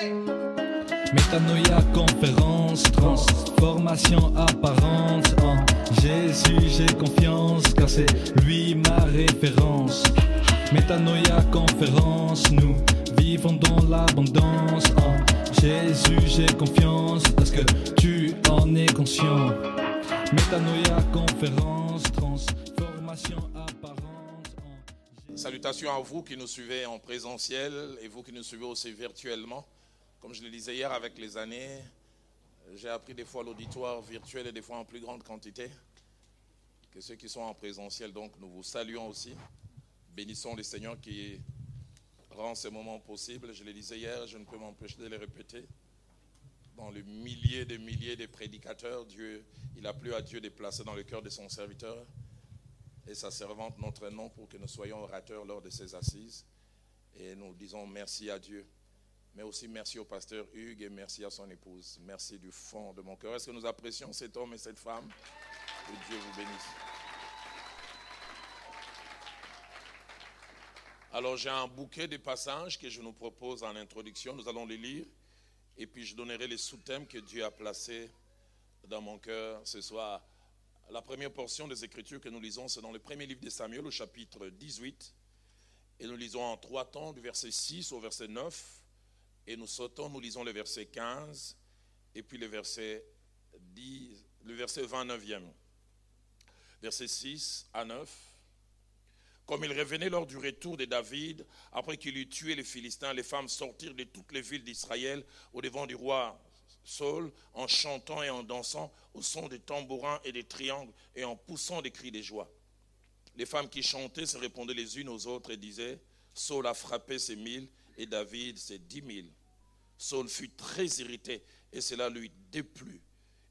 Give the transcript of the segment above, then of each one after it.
Métanoïa, conférence, transformation apparente. En Jésus, j'ai confiance, car c'est lui ma référence. Métanoïa, conférence, nous vivons dans l'abondance. En Jésus, j'ai confiance, parce que tu en es conscient. Métanoïa, conférence, transformation apparente. En Salutations à vous qui nous suivez en présentiel et vous qui nous suivez aussi virtuellement. Comme je le disais hier, avec les années, j'ai appris des fois l'auditoire virtuel et des fois en plus grande quantité que ceux qui sont en présentiel. Donc nous vous saluons aussi. Bénissons le Seigneur qui rend ces moments possibles. Je le disais hier, je ne peux m'empêcher de les répéter. Dans le millier de milliers de prédicateurs, Dieu, il a plu à Dieu de placer dans le cœur de son serviteur et sa servante notre nom pour que nous soyons orateurs lors de ces assises. Et nous disons merci à Dieu. Mais aussi merci au pasteur Hugues et merci à son épouse. Merci du fond de mon cœur. Est-ce que nous apprécions cet homme et cette femme? Que Dieu vous bénisse. Alors j'ai un bouquet de passages que je nous propose en introduction. Nous allons les lire. Et puis je donnerai les sous-thèmes que Dieu a placés dans mon cœur ce soir. La première portion des Écritures que nous lisons, c'est dans le premier livre de Samuel, au chapitre 18. Et nous lisons en trois temps, du verset 6 au verset 9. Et nous sautons, nous lisons le verset 15 et puis le verset 10, le verset 29e. Verset 6 à 9. Comme il revenait lors du retour de David, après qu'il eut tué les Philistins, les femmes sortirent de toutes les villes d'Israël au devant du roi Saul en chantant et en dansant au son des tambourins et des triangles et en poussant des cris de joie. Les femmes qui chantaient se répondaient les unes aux autres et disaient, Saul a frappé ses mille et David ses dix mille. Saul fut très irrité et cela lui déplut.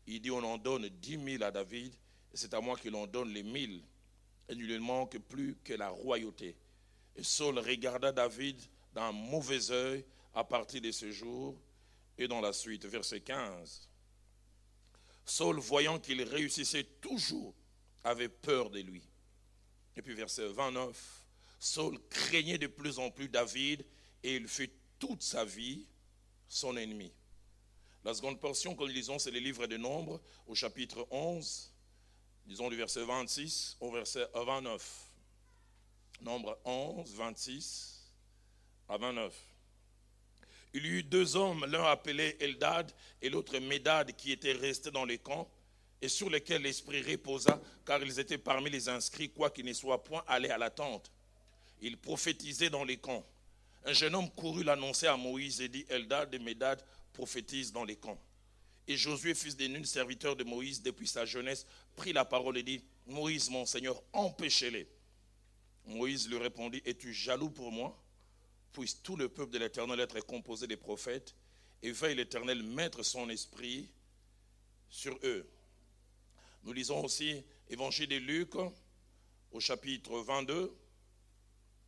Il dit, on en donne dix mille à David et c'est à moi qu'il en donne les mille. Et il ne lui manque plus que la royauté. Et Saul regarda David d'un mauvais œil à partir de ce jour et dans la suite, verset 15. Saul, voyant qu'il réussissait toujours, avait peur de lui. Et puis verset 29, Saul craignait de plus en plus David et il fut toute sa vie son ennemi. La seconde portion que nous lisons, c'est le livre des Nombres au chapitre 11, disons du verset 26 au verset 29. Nombre 11, 26 à 29. Il y eut deux hommes, l'un appelé Eldad et l'autre Médad, qui étaient restés dans les camps et sur lesquels l'Esprit reposa, car ils étaient parmi les inscrits, quoiqu'ils ne soient point allés à la tente. Ils prophétisaient dans les camps. Un jeune homme courut l'annoncer à Moïse et dit Eldad et Médad prophétisent dans les camps. Et Josué, fils de Nun, serviteur de Moïse depuis sa jeunesse, prit la parole et dit Moïse, mon Seigneur, empêchez-les. Moïse lui répondit Es-tu jaloux pour moi? Puisse tout le peuple de l'Éternel être composé des prophètes, et veille l'Éternel mettre son esprit sur eux. Nous lisons aussi Évangile de Luc au chapitre 22,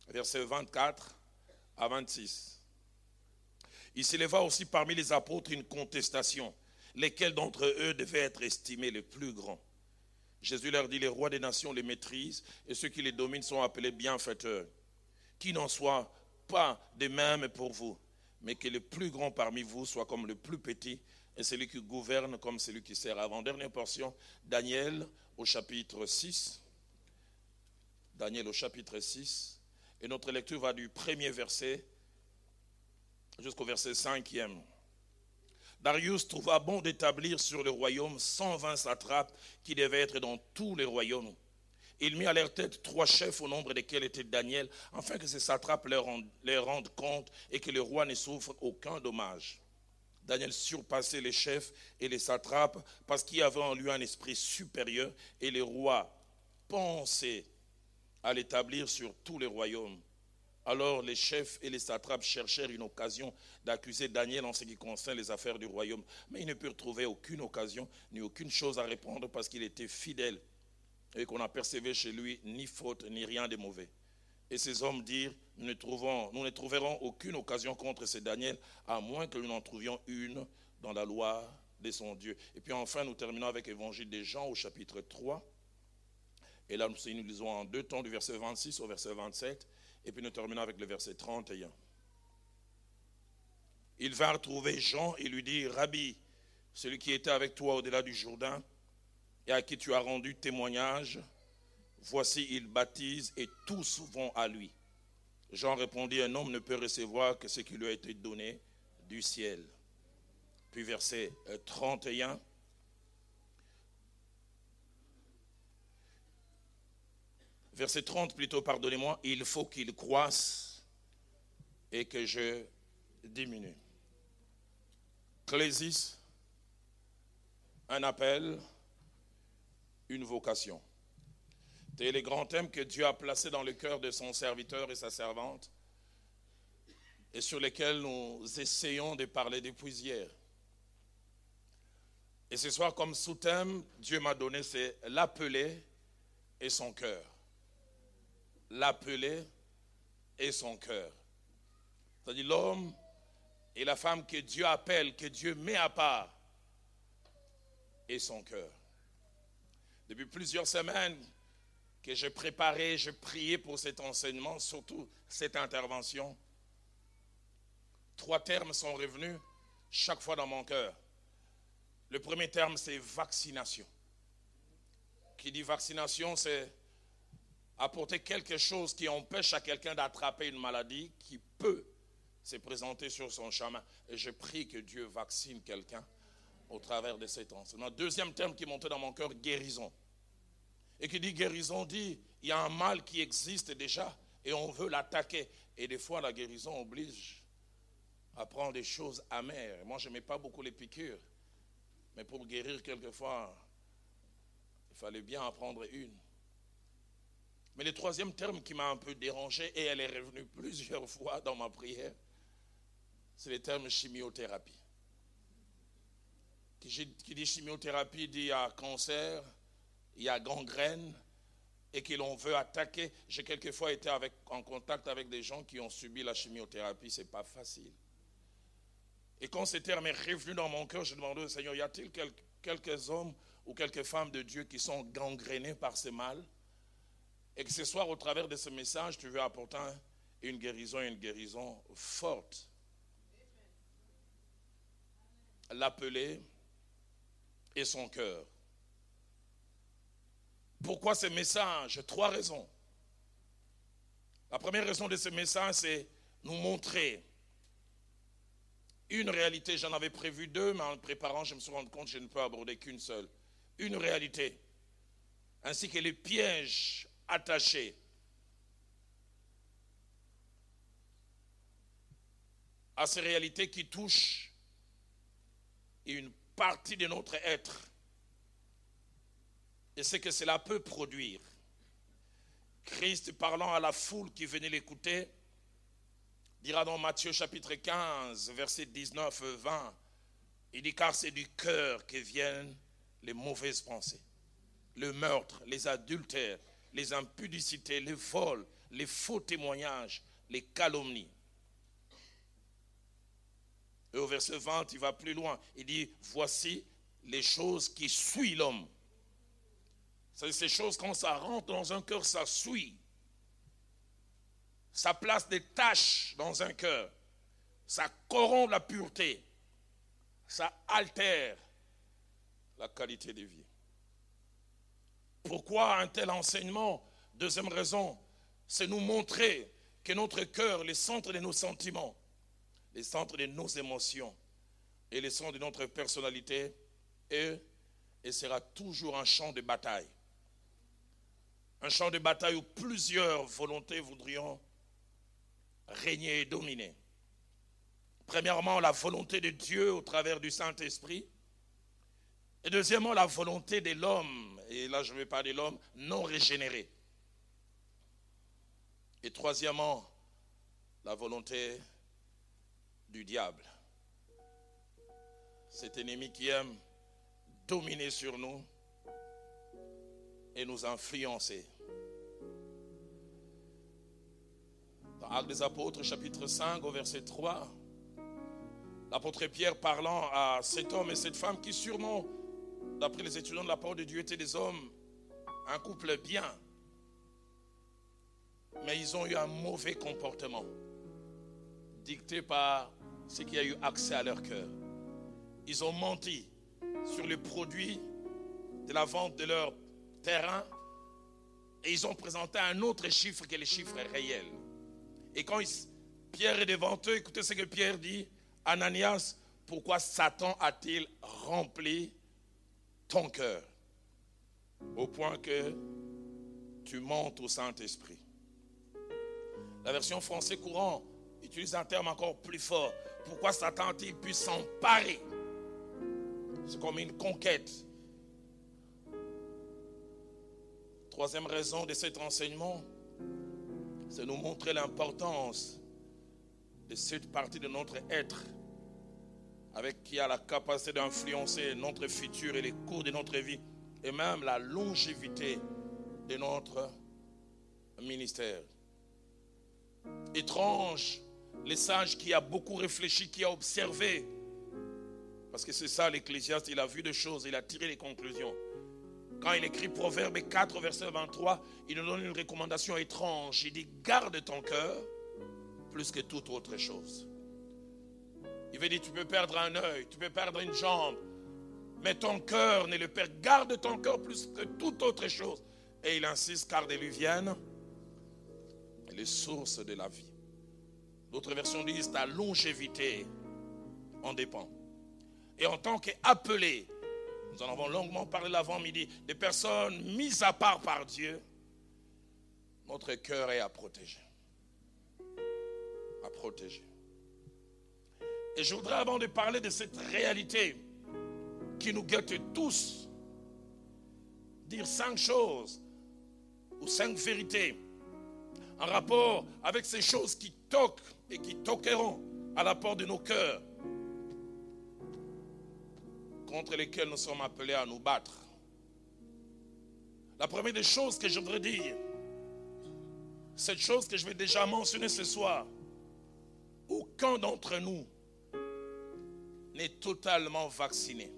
versets 24 à 26. Il s'éleva aussi parmi les apôtres une contestation, lesquels d'entre eux devaient être estimés les plus grands. Jésus leur dit, les rois des nations les maîtrisent, et ceux qui les dominent sont appelés bienfaiteurs. Qui n'en soit pas de même pour vous, mais que le plus grand parmi vous soit comme le plus petit, et celui qui gouverne comme celui qui sert. Avant dernière portion, Daniel au chapitre 6. Daniel au chapitre 6. Et notre lecture va du premier verset jusqu'au verset 5e. Darius trouva bon d'établir sur le royaume 120 satrapes qui devaient être dans tous les royaumes. Il mit à leur tête trois chefs au nombre desquels était Daniel, afin que ces satrapes leur rendent, compte et que le roi ne souffre aucun dommage. Daniel surpassait les chefs et les satrapes parce qu'il avait en lui un esprit supérieur et le roi pensait à l'établir sur tous les royaumes. Alors les chefs et les satrapes cherchèrent une occasion d'accuser Daniel en ce qui concerne les affaires du royaume, mais ils ne purent trouver aucune occasion ni aucune chose à répondre parce qu'il était fidèle et qu'on n'apercevait chez lui ni faute ni rien de mauvais. Et ces hommes dirent, nous ne, trouverons aucune occasion contre ce Daniel, à moins que nous n'en trouvions une dans la loi de son Dieu. Et puis enfin, nous terminons avec l'Évangile des Jean au chapitre 3. Et là, nous, lisons en deux temps du verset 26 au verset 27. Et puis nous terminons avec le verset 31. ils vinrent trouver Jean et lui dirent, Rabbi, celui qui était avec toi au-delà du Jourdain et à qui tu as rendu témoignage, voici, il baptise et tous vont à lui. Jean répondit, un homme ne peut recevoir que ce qui lui a été donné du ciel. Puis verset 31. Verset 30 plutôt, pardonnez-moi, il faut qu'il croisse et que je diminue. Clésis, un appel, une vocation. C'est les grands thèmes que Dieu a placés dans le cœur de son serviteur et sa servante et sur lesquels nous essayons de parler depuis hier. Et ce soir, comme sous-thème, Dieu m'a donné, c'est l'appeler et son cœur. L'appeler et son cœur. C'est-à-dire l'homme et la femme que Dieu appelle, que Dieu met à part, et son cœur. Depuis plusieurs semaines que j'ai préparé, j'ai prié pour cet enseignement, surtout cette intervention, trois termes sont revenus chaque fois dans mon cœur. Le premier terme, c'est vaccination. Qui dit vaccination, c'est apporter quelque chose qui empêche à quelqu'un d'attraper une maladie qui peut se présenter sur son chemin. Et je prie que Dieu vaccine quelqu'un au travers de cet enseignement. Deuxième terme qui montait dans mon cœur, guérison. Et qui dit guérison, dit il y a un mal qui existe déjà et on veut l'attaquer. Et des fois, la guérison oblige à prendre des choses amères. Moi, je n'aimais pas beaucoup les piqûres. Mais pour guérir quelquefois, il fallait bien en prendre une. Mais le troisième terme qui m'a un peu dérangé, et elle est revenue plusieurs fois dans ma prière, c'est le terme chimiothérapie. Qui, dit chimiothérapie dit il y a cancer, il y a gangrène, et que l'on veut attaquer. J'ai quelquefois été en contact avec des gens qui ont subi la chimiothérapie, ce n'est pas facile. Et quand ce terme est revenu dans mon cœur, je demandais au Seigneur, y a-t-il quelques hommes ou quelques femmes de Dieu qui sont gangrénés par ce mal? Et que ce soir, au travers de ce message, tu veux apporter une guérison, une guérison forte. L'appeler et son cœur. Pourquoi ce message? Trois raisons. La première raison de ce message, c'est nous montrer une réalité, j'en avais prévu deux, mais en le préparant, je me suis rendu compte que je ne peux aborder qu'une seule. Une réalité, ainsi que les pièges attachés à ces réalités qui touchent une partie de notre être et ce que cela peut produire. Christ parlant à la foule qui venait l'écouter, dira dans Matthieu chapitre 15, verset 19, 20, il dit car c'est du cœur que viennent les mauvaises pensées, le meurtre, les adultères, les impudicités, les vols, les faux témoignages, les calomnies. Et au verset 20, il va plus loin. Il dit, voici les choses qui suivent l'homme. Ces choses, quand ça rentre dans un cœur, ça suit ça place des taches dans un cœur, ça corrompt la pureté, ça altère la qualité de vie. Pourquoi un tel enseignement? Deuxième raison, c'est nous montrer que notre cœur, les centres de nos sentiments, les centres de nos émotions et les centres de notre personnalité est et sera toujours un champ de bataille. Un champ de bataille où plusieurs volontés voudrions régner et dominer. Premièrement, la volonté de Dieu au travers du Saint-Esprit. Et deuxièmement, la volonté de l'homme, et là je vais pas de l'homme, non régénéré. Et troisièmement, la volonté du diable. Cet ennemi qui aime dominer sur nous et nous influencer. Dans Actes des Apôtres, chapitre 5, au verset 3, l'apôtre Pierre parlant à cet homme et cette femme qui sûrement, d'après les étudiants de la parole de Dieu, étaient des hommes, un couple bien, mais ils ont eu un mauvais comportement, dicté par c'est qu'il y a eu accès à leur cœur. Ils ont menti sur le produit de la vente de leur terrain et ils ont présenté un autre chiffre que les chiffres réels. Et quand Pierre est devant eux, écoutez ce que Pierre dit, Ananias, pourquoi Satan a-t-il rempli ton cœur au point que tu montes au Saint-Esprit La version française courant utilise un terme encore plus fort. Pourquoi Satan a-t-il pu s'emparer C'est comme une conquête. Troisième raison de cet enseignement, c'est nous montrer l'importance de cette partie de notre être avec qui a la capacité d'influencer notre futur et les cours de notre vie et même la longévité de notre ministère. Étrange, les sages qui a beaucoup réfléchi, qui a observé, parce que c'est ça l'Ecclésiaste, il a vu des choses, il a tiré les conclusions. Quand il écrit Proverbe 4, verset 23, il nous donne une recommandation étrange. Il dit, garde ton cœur plus que toute autre chose. Il veut dire, tu peux perdre un œil, tu peux perdre une jambe, mais ton cœur n'est le Père. Garde ton cœur plus que toute autre chose. Et il insiste, car de lui viennent les sources de la vie. D'autres versions disent, ta longévité en dépend. Et en tant qu'appelé, nous en avons longuement parlé l'avant-midi, des personnes mises à part par Dieu, notre cœur est à protéger. À protéger. Et je voudrais, avant de parler de cette réalité qui nous guette tous, dire cinq choses ou cinq vérités en rapport avec ces choses qui toquent et qui toqueront à la porte de nos cœurs, contre lesquelles nous sommes appelés à nous battre. La première des choses que je voudrais dire, cette chose que je vais déjà mentionner ce soir, aucun d'entre nous n'est totalement vacciné,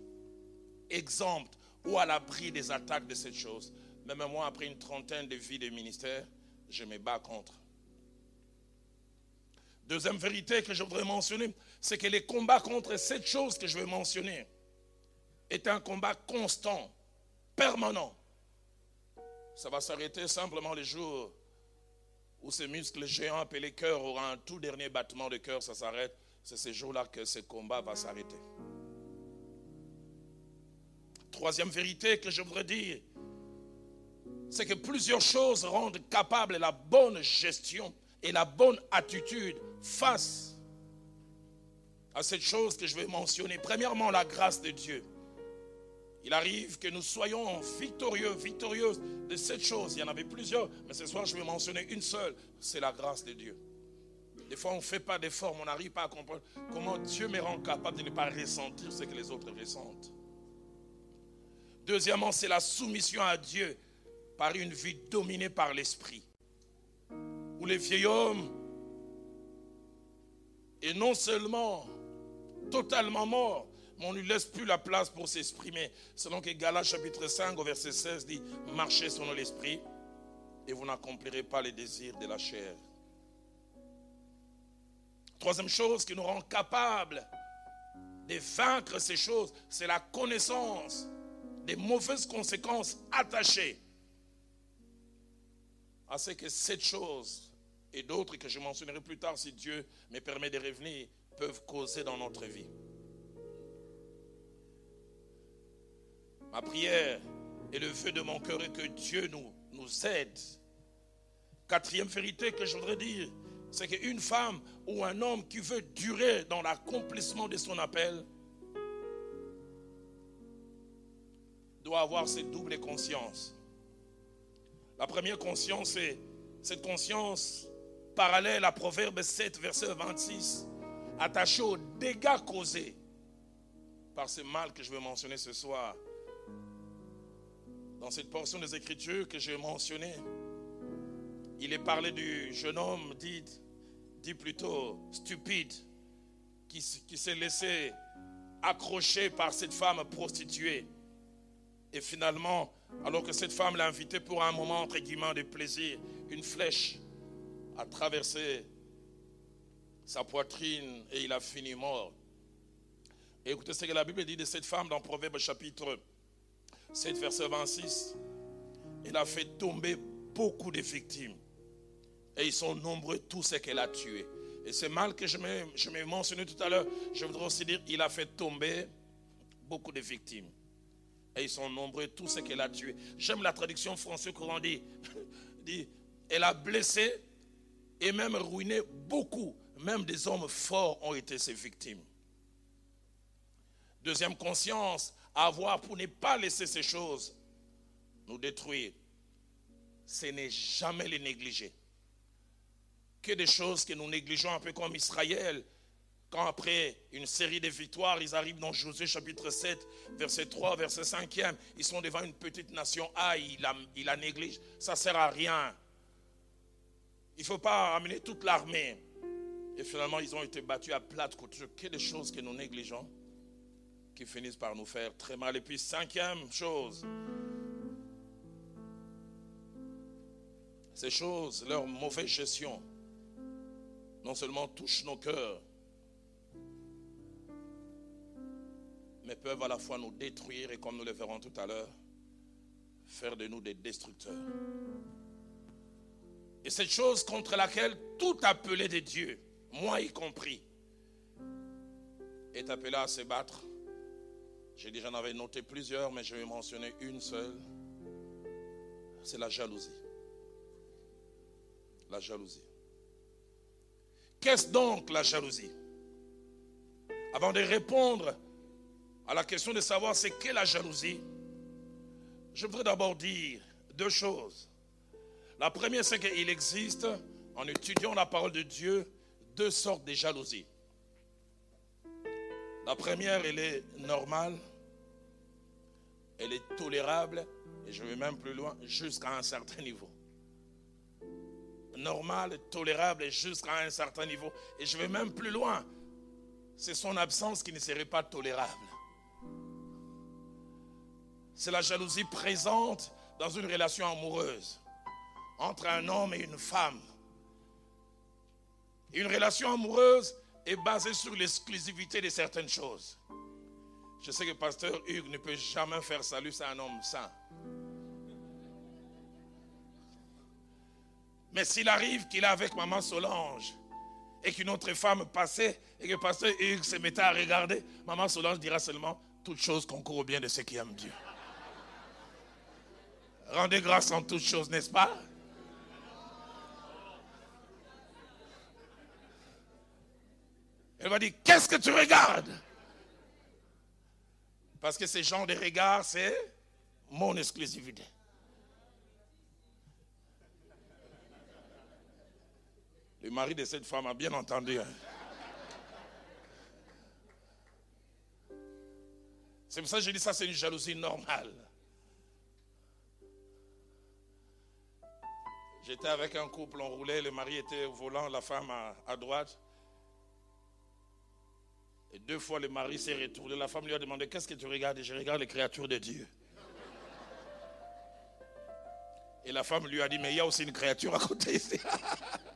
exempt ou à l'abri des attaques de cette chose. Même moi, après une trentaine de vies de ministère, je me bats contre. Deuxième vérité que je voudrais mentionner, c'est que les combats contre cette chose que je vais mentionner est un combat constant, permanent. Ça va s'arrêter simplement les jours où ces muscles géants appelés cœur auront un tout dernier battement de cœur, ça s'arrête c'est ce jour-là que ce combat va s'arrêter. Troisième vérité que je voudrais dire, c'est que plusieurs choses rendent capable la bonne gestion et la bonne attitude face à cette chose que je vais mentionner. Premièrement, la grâce de Dieu. Il arrive que nous soyons victorieux, victorieuses de cette chose. Il y en avait plusieurs, mais ce soir je vais mentionner une seule, c'est la grâce de Dieu. Des fois, on ne fait pas d'efforts, on n'arrive pas à comprendre comment Dieu me rend capable de ne pas ressentir ce que les autres ressentent. Deuxièmement, c'est la soumission à Dieu par une vie dominée par l'esprit. Où les vieil homme est non seulement totalement mort, mais on ne lui laisse plus la place pour s'exprimer. Selon que Galates chapitre 5 au verset 16 dit, marchez selon l'esprit et vous n'accomplirez pas les désirs de la chair. Troisième chose qui nous rend capables de vaincre ces choses, c'est la connaissance des mauvaises conséquences attachées à ce que cette chose et d'autres que je mentionnerai plus tard si Dieu me permet de revenir peuvent causer dans notre vie. Ma prière et le vœu de mon cœur est que Dieu nous, nous aide. Quatrième vérité que je voudrais dire, c'est qu'une femme ou un homme qui veut durer dans l'accomplissement de son appel doit avoir cette double conscience. La première conscience, c'est cette conscience parallèle à Proverbe 7, verset 26, attachée aux dégâts causés par ce mal que je vais mentionner ce soir. Dans cette portion des Écritures que j'ai mentionnée, il est parlé du jeune homme dit dit plutôt stupide, qui, s'est laissé accrocher par cette femme prostituée. Et finalement, alors que cette femme l'a invité pour un moment, entre guillemets, de plaisir, une flèche a traversé sa poitrine et il a fini mort. Écoutez ce que la Bible dit de cette femme dans Proverbe chapitre 7, verset 26. Elle a fait tomber beaucoup de victimes. Et ils sont nombreux tous ceux qu'elle a tués. Et c'est mal que je m'ai mentionné tout à l'heure. Je voudrais aussi dire, il a fait tomber beaucoup de victimes. Et ils sont nombreux tous ceux qu'elle a tués. J'aime la traduction française courant dit, dit, elle a blessé et même ruiné beaucoup. Même des hommes forts ont été ses victimes. Deuxième conscience avoir pour ne pas laisser ces choses nous détruire, ce n'est jamais les négliger. Que des choses que nous négligeons un peu comme Israël, quand après une série de victoires, ils arrivent dans Josué chapitre 7, verset 3, verset 5 ils sont devant une petite nation, ah, il la, il néglige, ça ne sert à rien. Il ne faut pas amener toute l'armée. Et finalement, ils ont été battus à plate couture. Que des choses que nous négligeons qui finissent par nous faire très mal. Et puis, cinquième chose, ces choses, leur mauvaise gestion, non seulement touchent nos cœurs, mais peuvent à la fois nous détruire et, comme nous le verrons tout à l'heure, faire de nous des destructeurs. Et cette chose contre laquelle tout appelé de Dieu, moi y compris, est appelé à se battre j'ai dit, j'en avais noté plusieurs, mais je vais mentionner une seule. C'est la jalousie. La jalousie. Qu'est-ce donc la jalousie? Avant de répondre à la question de savoir c'est qu'est la jalousie, je voudrais d'abord dire deux choses. La première, c'est qu'il existe, en étudiant la parole de Dieu, deux sortes de jalousie. La première, elle est normale, elle est tolérable, et je vais même plus loin, jusqu'à un certain niveau. Normal, tolérable jusqu'à un certain niveau. Et je vais même plus loin. C'est son absence qui ne serait pas tolérable. C'est la jalousie présente dans une relation amoureuse entre un homme et une femme. Une relation amoureuse est basée sur l'exclusivité de certaines choses. Je sais que pasteur Hugues ne peut jamais faire salut, c'est un homme saint. Mais s'il arrive qu'il est avec maman Solange et qu'une autre femme passait et que pasteur Hugues se mettait à regarder, maman Solange dira seulement toute chose concourt au bien de ceux qui aiment Dieu. Rendez grâce en toutes choses, n'est-ce pas? Elle va dire, qu'est-ce que tu regardes? Parce que ce genre de regard, c'est mon exclusivité. Le mari de cette femme a bien entendu. Hein. C'est pour ça que je dis ça, c'est une jalousie normale. J'étais avec un couple, on roulait, le mari était au volant, la femme à droite. Et deux fois, le mari s'est retourné. La femme lui a demandé Qu'est-ce que tu regardes? Et je regarde les créatures de Dieu. Et la femme lui a dit Mais il y a aussi une créature à côté ici.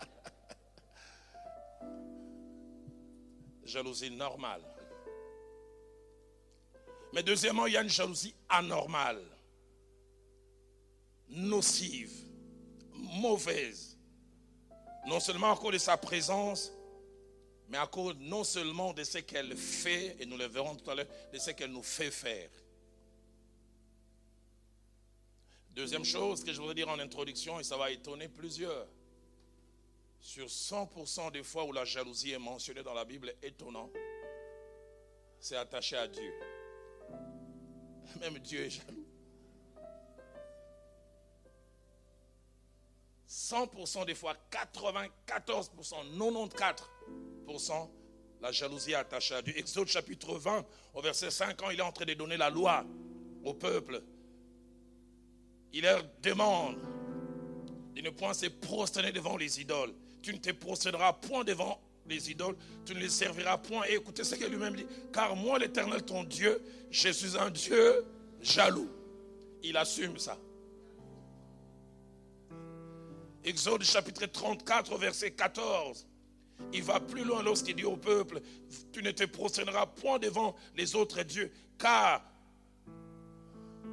jalousie normale. Mais deuxièmement, il y a une jalousie anormale, nocive, mauvaise. Non seulement à cause de sa présence, mais à cause non seulement de ce qu'elle fait, et nous le verrons tout à l'heure, de ce qu'elle nous fait faire. Deuxième chose que je voudrais dire en introduction, et ça va étonner plusieurs, sur 100% des fois où la jalousie est mentionnée dans la Bible, étonnant, c'est attaché à Dieu. Même Dieu est jaloux. 100% des fois, 94%, 94%, la jalousie est attachée à Dieu. Exode chapitre 20, au verset 5, ans, il est en train de donner la loi au peuple, il leur demande de ne point se prosterner devant les idoles. Tu ne te prosterneras point devant les idoles, tu ne les serviras point. Et écoutez ce qu'il lui-même dit, car moi l'Éternel, ton Dieu, je suis un Dieu jaloux. Il assume ça. Exode chapitre 34, verset 14. Il va plus loin lorsqu'il dit au peuple, tu ne te prosterneras point devant les autres dieux, car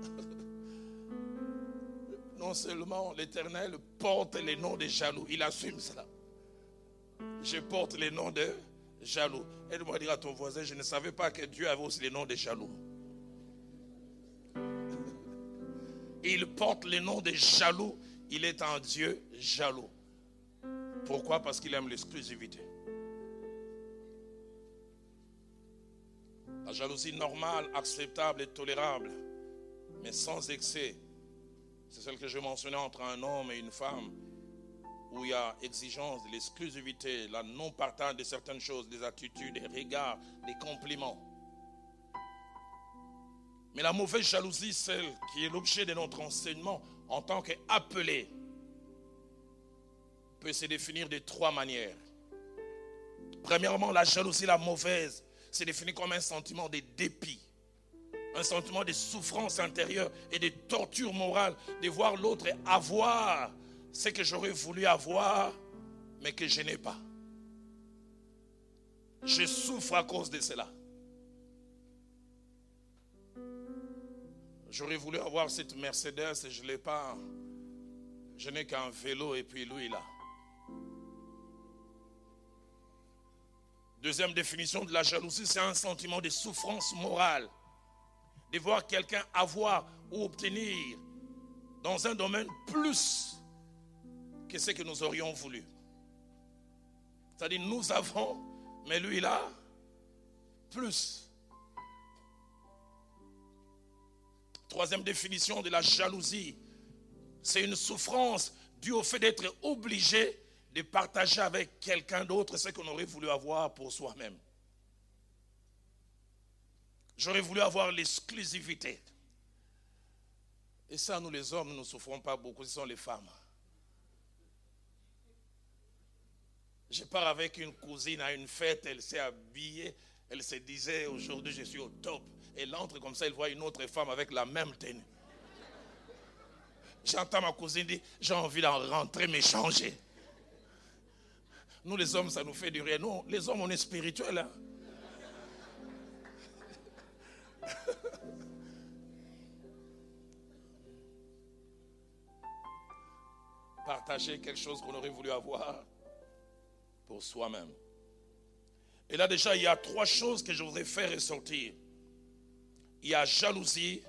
non seulement l'Éternel porte les noms des jaloux, il assume cela. Je porte les noms de jaloux. Aide-moi à dire à ton voisin, je ne savais pas que Dieu avait aussi les noms des jaloux. Il porte les noms des jaloux. Il est un Dieu jaloux. Pourquoi? Parce qu'il aime l'exclusivité. La jalousie normale, acceptable et tolérable, mais sans excès, c'est celle que je mentionnais entre un homme et une femme, où il y a exigence l'exclusivité, la non-partage de certaines choses, des attitudes, des regards, des compliments. Mais la mauvaise jalousie, celle qui est l'objet de notre enseignement en tant qu'appelé, peut se définir de trois manières. Premièrement, la jalousie, la mauvaise, c'est défini comme un sentiment de dépit, un sentiment de souffrance intérieure et de torture morale, de voir l'autre avoir ce que j'aurais voulu avoir, mais que je n'ai pas. Je souffre à cause de cela. J'aurais voulu avoir cette Mercedes et je ne l'ai pas. Je n'ai qu'un vélo et puis lui là. Deuxième définition de la jalousie, c'est un sentiment de souffrance morale. De voir quelqu'un avoir ou obtenir dans un domaine plus que ce que nous aurions voulu. C'est-à-dire, nous avons, mais lui là, plus. Troisième définition de la jalousie, c'est une souffrance due au fait d'être obligé de partager avec quelqu'un d'autre ce qu'on aurait voulu avoir pour soi-même. J'aurais voulu avoir l'exclusivité. Et ça, nous les hommes, nous ne souffrons pas beaucoup, ce sont les femmes. Je pars avec une cousine à une fête, elle s'est habillée, elle se disait aujourd'hui je suis au top. Elle entre comme ça, elle voit une autre femme avec la même tenue. J'entends ma cousine dire, j'ai envie d'en rentrer, mais changer. Nous, les hommes, ça nous fait du rien. Non, les hommes, on est spirituels. Hein. Partager quelque chose qu'on aurait voulu avoir pour soi-même. Et là déjà, il y a trois choses que je voudrais faire ressortir. Il y a jalousie.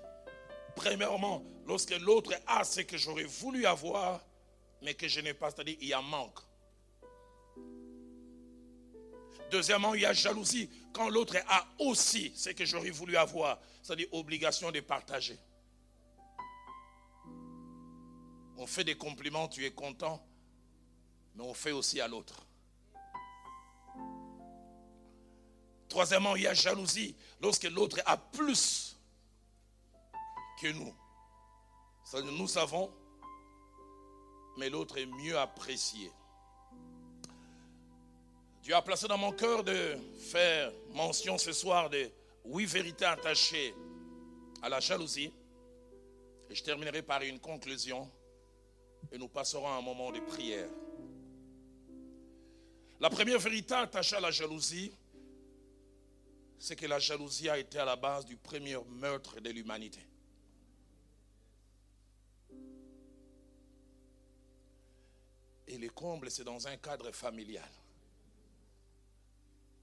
Premièrement, lorsque l'autre a ce que j'aurais voulu avoir, mais que je n'ai pas, c'est-à-dire il y a manque. Deuxièmement, il y a jalousie quand l'autre a aussi ce que j'aurais voulu avoir, c'est-à-dire obligation de partager. On fait des compliments, tu es content, mais on fait aussi à l'autre. Troisièmement, il y a jalousie lorsque l'autre a plus que nous. Nous savons, mais l'autre est mieux apprécié. Dieu a placé dans mon cœur de faire mention ce soir de huit vérités attachées à la jalousie. Et je terminerai par une conclusion et nous passerons à un moment de prière. La première vérité attachée à la jalousie, c'est que la jalousie a été à la base du premier meurtre de l'humanité. Et le comble, c'est dans un cadre familial.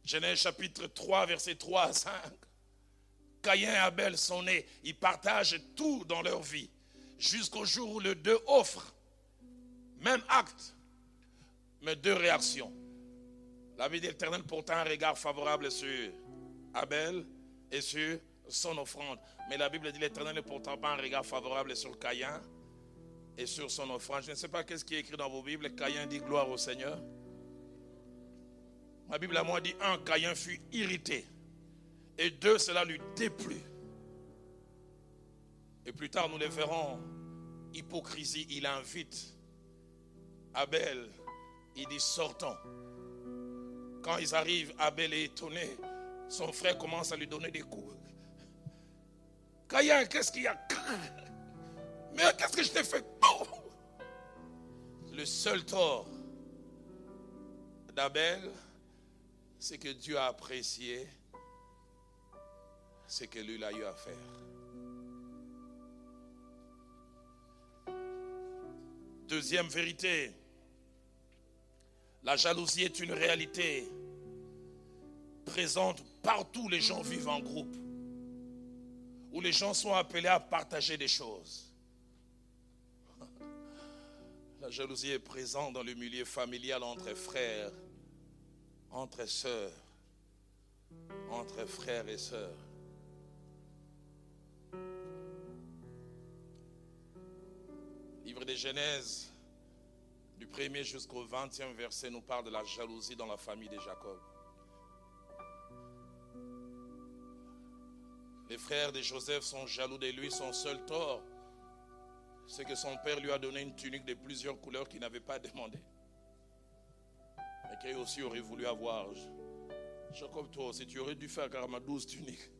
Genèse chapitre 3, verset 3 à 5. Caïn et Abel sont nés. Ils partagent tout dans leur vie. Jusqu'au jour où les deux offrent même acte, mais deux réactions. La vie d'Éternel portant un regard favorable sur Abel et sur son offrande. Mais la Bible dit l'Éternel ne portant pas un regard favorable sur Caïn et sur son offrande. Je ne sais pas qu'est-ce qui est écrit dans vos Bibles. Caïn dit gloire au Seigneur. Ma Bible à moi dit un, Caïn fut irrité. Et deux, cela lui déplut. Et plus tard, nous les verrons. Hypocrisie, il invite Abel. Il dit sortons. Quand ils arrivent, Abel est étonné. Son frère commence à lui donner des coups. Caïn, qu'est-ce qu'il y a? Mais qu'est-ce que je t'ai fait? Le seul tort d'Abel, c'est que Dieu a apprécié ce que lui a eu à faire. Deuxième vérité, la jalousie est une réalité présente partout où les gens vivent en groupe, où les gens sont appelés à partager des choses. La jalousie est présente dans le milieu familial entre frères, entre sœurs, entre frères et sœurs. Livre des Genèse, du premier jusqu'au 20e verset, nous parle de la jalousie dans la famille de Jacob. Les frères de Joseph sont jaloux de lui, son seul tort, c'est que son père lui a donné une tunique de plusieurs couleurs qu'il n'avait pas demandé. Mais qu'il aussi aurait voulu avoir. Jacob, toi aussi, tu aurais dû faire carrément 12 tuniques.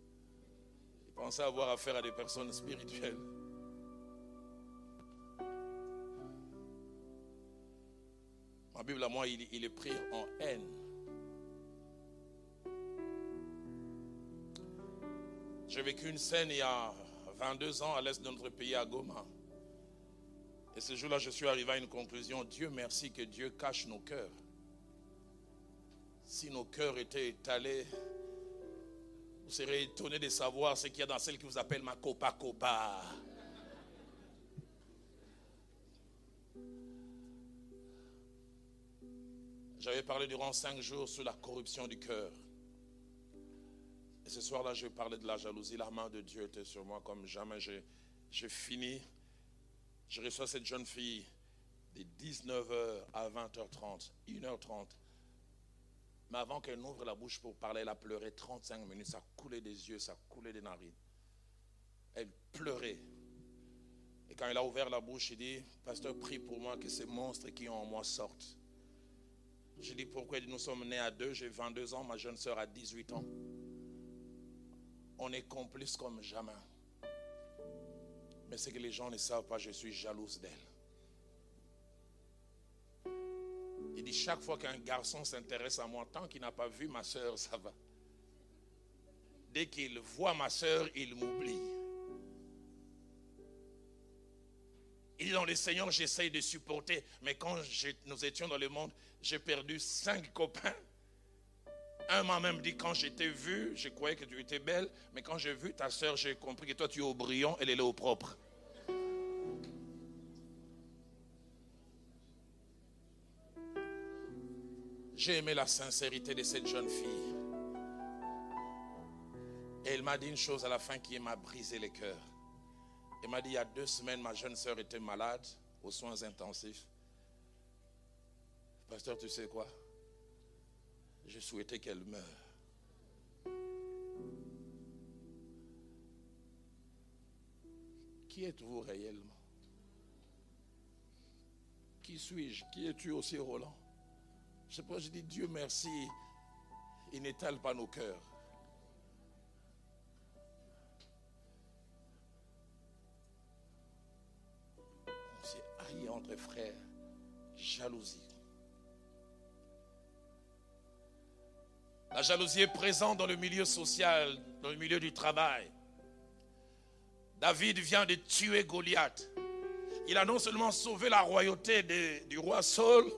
Il pensait avoir affaire à des personnes spirituelles. Ma Bible à moi, il, est pris en haine. J'ai vécu une scène il y a 22 ans à l'est de notre pays, à Goma. Et ce jour-là, je suis arrivé à une conclusion. Dieu merci que Dieu cache nos cœurs. Si nos cœurs étaient étalés, vous serez étonné de savoir ce qu'il y a dans celle qui vous appelle ma copa copa. J'avais parlé durant cinq jours sur la corruption du cœur. Et ce soir-là, je parlais de la jalousie. La main de Dieu était sur moi comme jamais. J'ai fini. Je reçois cette jeune fille de 19h à 20h30, 1h30. Mais avant qu'elle n'ouvre la bouche pour parler, elle a pleuré 35 minutes. Ça coulait des yeux, ça coulait des narines. Elle pleurait. Et quand elle a ouvert la bouche, il dit, Pasteur, prie pour moi que ces monstres qui ont en moi sortent. J'ai dit pourquoi nous sommes nés à deux, j'ai 22 ans, ma jeune soeur a 18 ans. On est complices comme jamais. Mais c'est que les gens ne savent pas, je suis jalouse d'elle. Il dit chaque fois qu'un garçon s'intéresse à moi, tant qu'il n'a pas vu ma soeur, ça va. Dès qu'il voit ma soeur, il m'oublie. Il dit dans le Seigneur, j'essaye de supporter. Mais quand nous étions dans le monde, j'ai perdu cinq copains. Un m'a même dit, quand j'étais vu, je croyais que tu étais belle, mais quand j'ai vu ta soeur, j'ai compris que toi tu es au brillant, elle est là au propre. J'ai aimé la sincérité de cette jeune fille. Et elle m'a dit une chose à la fin qui m'a brisé les cœurs. Elle m'a dit, il y a deux semaines, ma jeune soeur était malade aux soins intensifs. Pasteur, tu sais quoi? Je souhaitais qu'elle meure. Qui êtes-vous réellement? Qui suis-je? Qui es-tu aussi, Roland? Sais pas, je dis Dieu merci, il n'étale pas nos cœurs. On s'est haï entre frères, jalousie. La jalousie est présente dans le milieu social, dans le milieu du travail. David vient de tuer Goliath. Il a non seulement sauvé la royauté du roi Saul,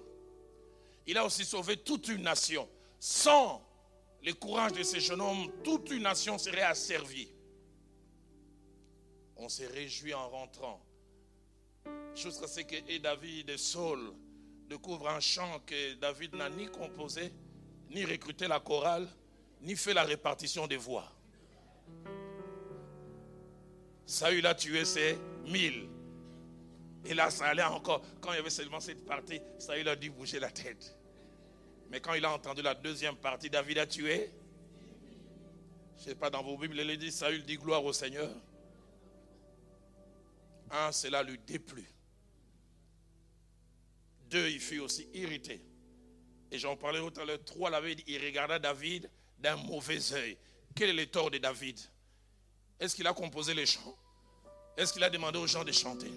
il a aussi sauvé toute une nation. Sans le courage de ce jeune homme, toute une nation serait asservie. On s'est réjoui en rentrant. Jusqu'à ce que David et Saul découvrent un chant que David n'a ni composé, ni recruter la chorale, ni fait la répartition des voix. Saül a tué ses mille. Et là, ça allait encore. Quand il y avait seulement cette partie, Saül a dû bouger la tête. Mais quand il a entendu la deuxième partie, David a tué. Je ne sais pas, dans vos Bibles, il dit Saül dit gloire au Seigneur. Un, cela lui déplut. Deux, il fut aussi irrité. Et j'en parlais tout à l'heure. Trois, il regarda David d'un mauvais œil. Quel est le tort de David? Est-ce qu'il a composé les chants? Est-ce qu'il a demandé aux gens de chanter?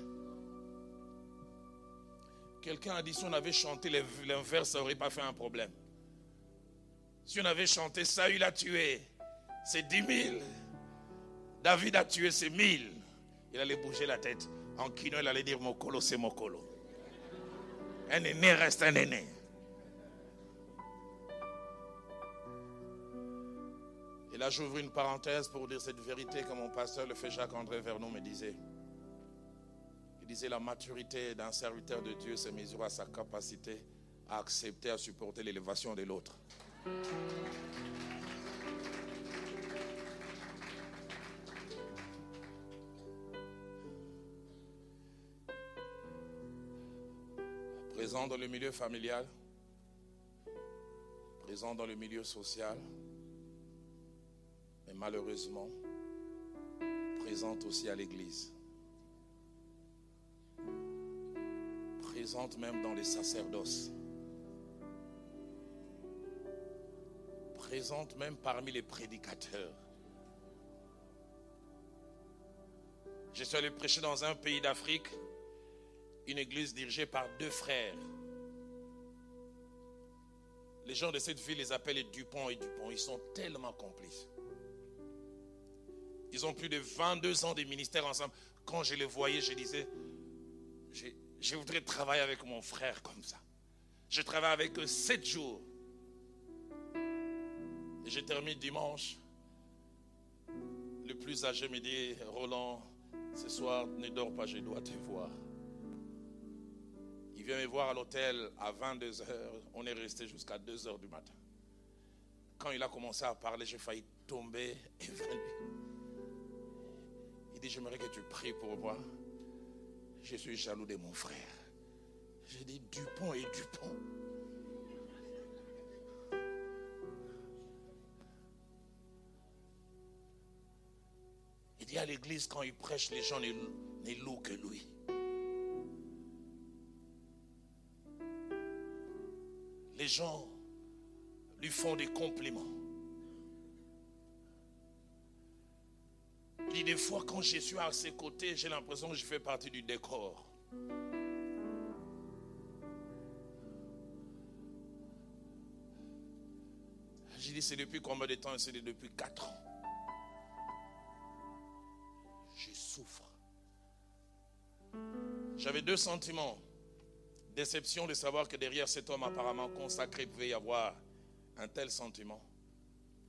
Quelqu'un a dit si on avait chanté les, vers, ça n'aurait pas fait un problème. Si on avait chanté Saül a tué, c'est dix mille. David a tué, c'est mille. Il allait bouger la tête. En kino, il allait dire Mokolo, c'est Mokolo. Un aîné reste un aîné. Et là, j'ouvre une parenthèse pour dire cette vérité que mon pasteur, le fait Jacques-André Vernon, me disait. Il disait la maturité d'un serviteur de Dieu se mesure à sa capacité à accepter, à supporter l'élévation de l'autre. Présent dans le milieu familial, présent dans le milieu social, mais malheureusement, présente aussi à l'église. Présente même dans les sacerdoces. présente même parmi les prédicateurs. Je suis allé prêcher dans un pays d'Afrique, une église dirigée par deux frères. Les gens de cette ville les appellent Dupont et Dupont. Ils sont tellement complices. Ils ont plus de 22 ans de ministère ensemble. Quand je les voyais, je disais, je, voudrais travailler avec mon frère comme ça. Je travaille avec eux sept jours. Et je termine dimanche. Le plus âgé me dit, Roland, ce soir, ne dors pas, je dois te voir. Il vient me voir à l'hôtel à 22h. On est resté jusqu'à 2h du matin. Quand il a commencé à parler, j'ai failli tomber évanoui. Il dit, j'aimerais que tu pries pour moi. Je suis jaloux de mon frère. J'ai dit, Dupont et Dupont. Il dit à l'église, quand il prêche, les gens ne louent que lui. Les gens lui font des compliments. Dit des fois, quand je suis à ses côtés, j'ai l'impression que je fais partie du décor. J'ai dit, c'est depuis combien de temps? C'est depuis 4 ans. Je souffre. J'avais deux sentiments. Déception de savoir que derrière cet homme apparemment consacré pouvait y avoir un tel sentiment.